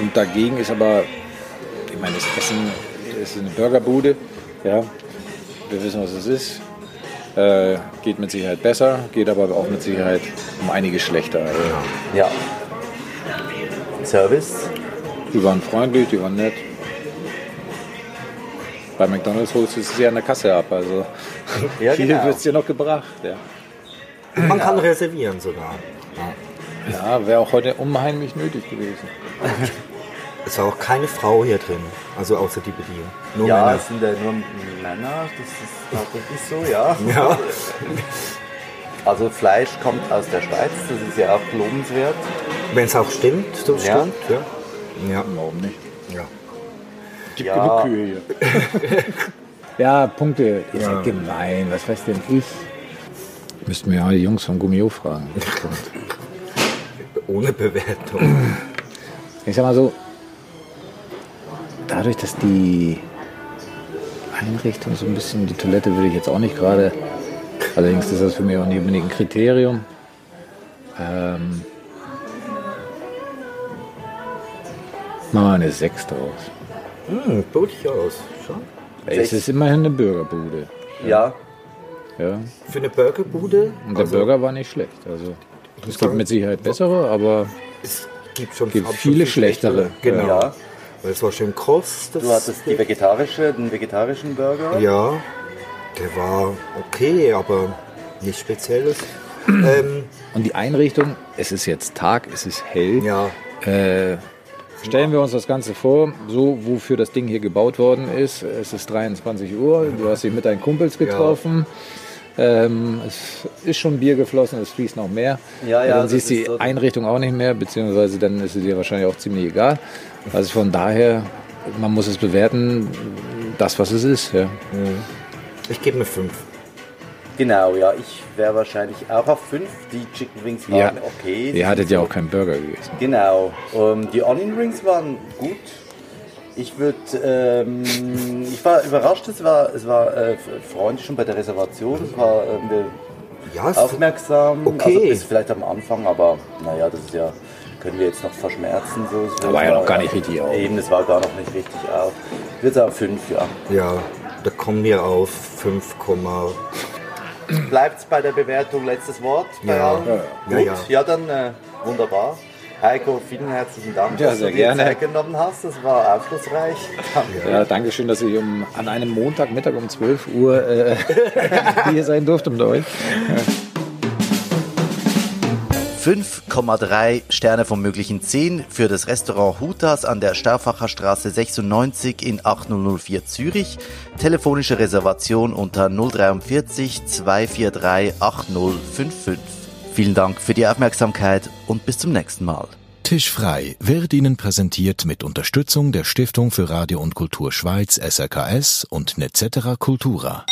und dagegen ist aber, ich meine, das Essen ist eine Burgerbude, ja. Wir wissen, was es ist. Äh, geht mit Sicherheit besser, geht aber auch mit Sicherheit um einiges schlechter. Also, Ja. Service. die waren freundlich, die waren nett. Bei McDonalds holst du es ja an der Kasse ab, also Ja, viel genau. wird es dir noch gebracht. Ja, Man kann reservieren sogar. ja wäre auch heute unheimlich nötig gewesen. Es war auch keine Frau hier drin, also außer die Bedienung. Nur Ja, Männer. es sind ja nur Männer, das ist tatsächlich so, ja. Ja. Also Fleisch kommt aus der Schweiz, das ist ja auch lobenswert. Wenn es auch stimmt, so Ja. stimmt. Ja. ja. Warum nicht? ja. Gibt Ja. genug Kühe hier. ja, Punkte. Ihr Ja. seid gemein. Was weiß denn ich? Müssten wir ja die Jungs vom Gummio fragen. Ohne Bewertung. Ich sag mal so, dadurch, dass die Einrichtung so ein bisschen, die Toilette würde ich jetzt auch nicht gerade Allerdings ist das für mich auch nicht unbedingt ein Kriterium. Ähm, machen wir eine 6 draus. Hm, durchaus. Schon. Es ist immerhin eine Bürgerbude. Ja, Ja. Für eine Burgerbude? Und der also, Burger war nicht schlecht. Also es gibt mit Sicherheit bessere, aber Es gibt schon gibt viele viel schlechtere. Genau. Ja. Weil es war schön kross. Du hattest die vegetarische, den vegetarischen Burger. Ja, der war okay, aber nichts Spezielles. ähm, Und die Einrichtung, es ist jetzt Tag, es ist hell. ja, Äh, stellen wir uns das Ganze vor, so wofür das Ding hier gebaut worden ist. Es ist 23 Uhr, du hast dich mit deinen Kumpels getroffen. Ähm, es ist schon Bier geflossen, es fließt noch mehr. Ja, ja, dann siehst du die so. Einrichtung auch nicht mehr, beziehungsweise dann ist es dir wahrscheinlich auch ziemlich egal. Also von daher, man muss es bewerten, das was es ist. Ja. ich gebe mir fünf. Genau, ja, ich wäre wahrscheinlich auch auf 5. Die Chicken Wings waren Ja. okay. Ihr hattet ja auch keinen Burger gegessen. Genau. Ähm, die Onion Rings waren gut. Ich würde, ähm, ich war überrascht, es war, es war äh, freundlich schon bei der Reservation, es war wir- Ja, es- aufmerksam, Okay. also bis vielleicht am Anfang, aber naja, das ist ja, können wir jetzt noch verschmerzen. So. Es Da war ja noch gar nicht richtig auf. Eben, es war gar noch nicht richtig auf. Ich würde sagen 5, ja. ja, da kommen wir auf 5, Bleibt es bei der Bewertung letztes Wort? bei Ja. allen? Ja, Gut, ja. ja, dann äh, wunderbar. Heiko, vielen herzlichen Dank, Ja, dass sehr du dir gerne. Zeit genommen hast. Das war aufschlussreich. Danke. Ja, danke schön, dass ich um, an einem Montagmittag um 12 Uhr äh, hier sein durfte mit euch. 5,3 Sterne von möglichen 10 für das Restaurant Hutas an der Stauffacher Straße 96 in 8004 Zürich. Telefonische Reservation unter 043 243 8055. Vielen Dank für die Aufmerksamkeit und bis zum nächsten Mal. Tisch frei wird Ihnen präsentiert mit Unterstützung der Stiftung für Radio und Kultur Schweiz SRKS und Netzetera Cultura.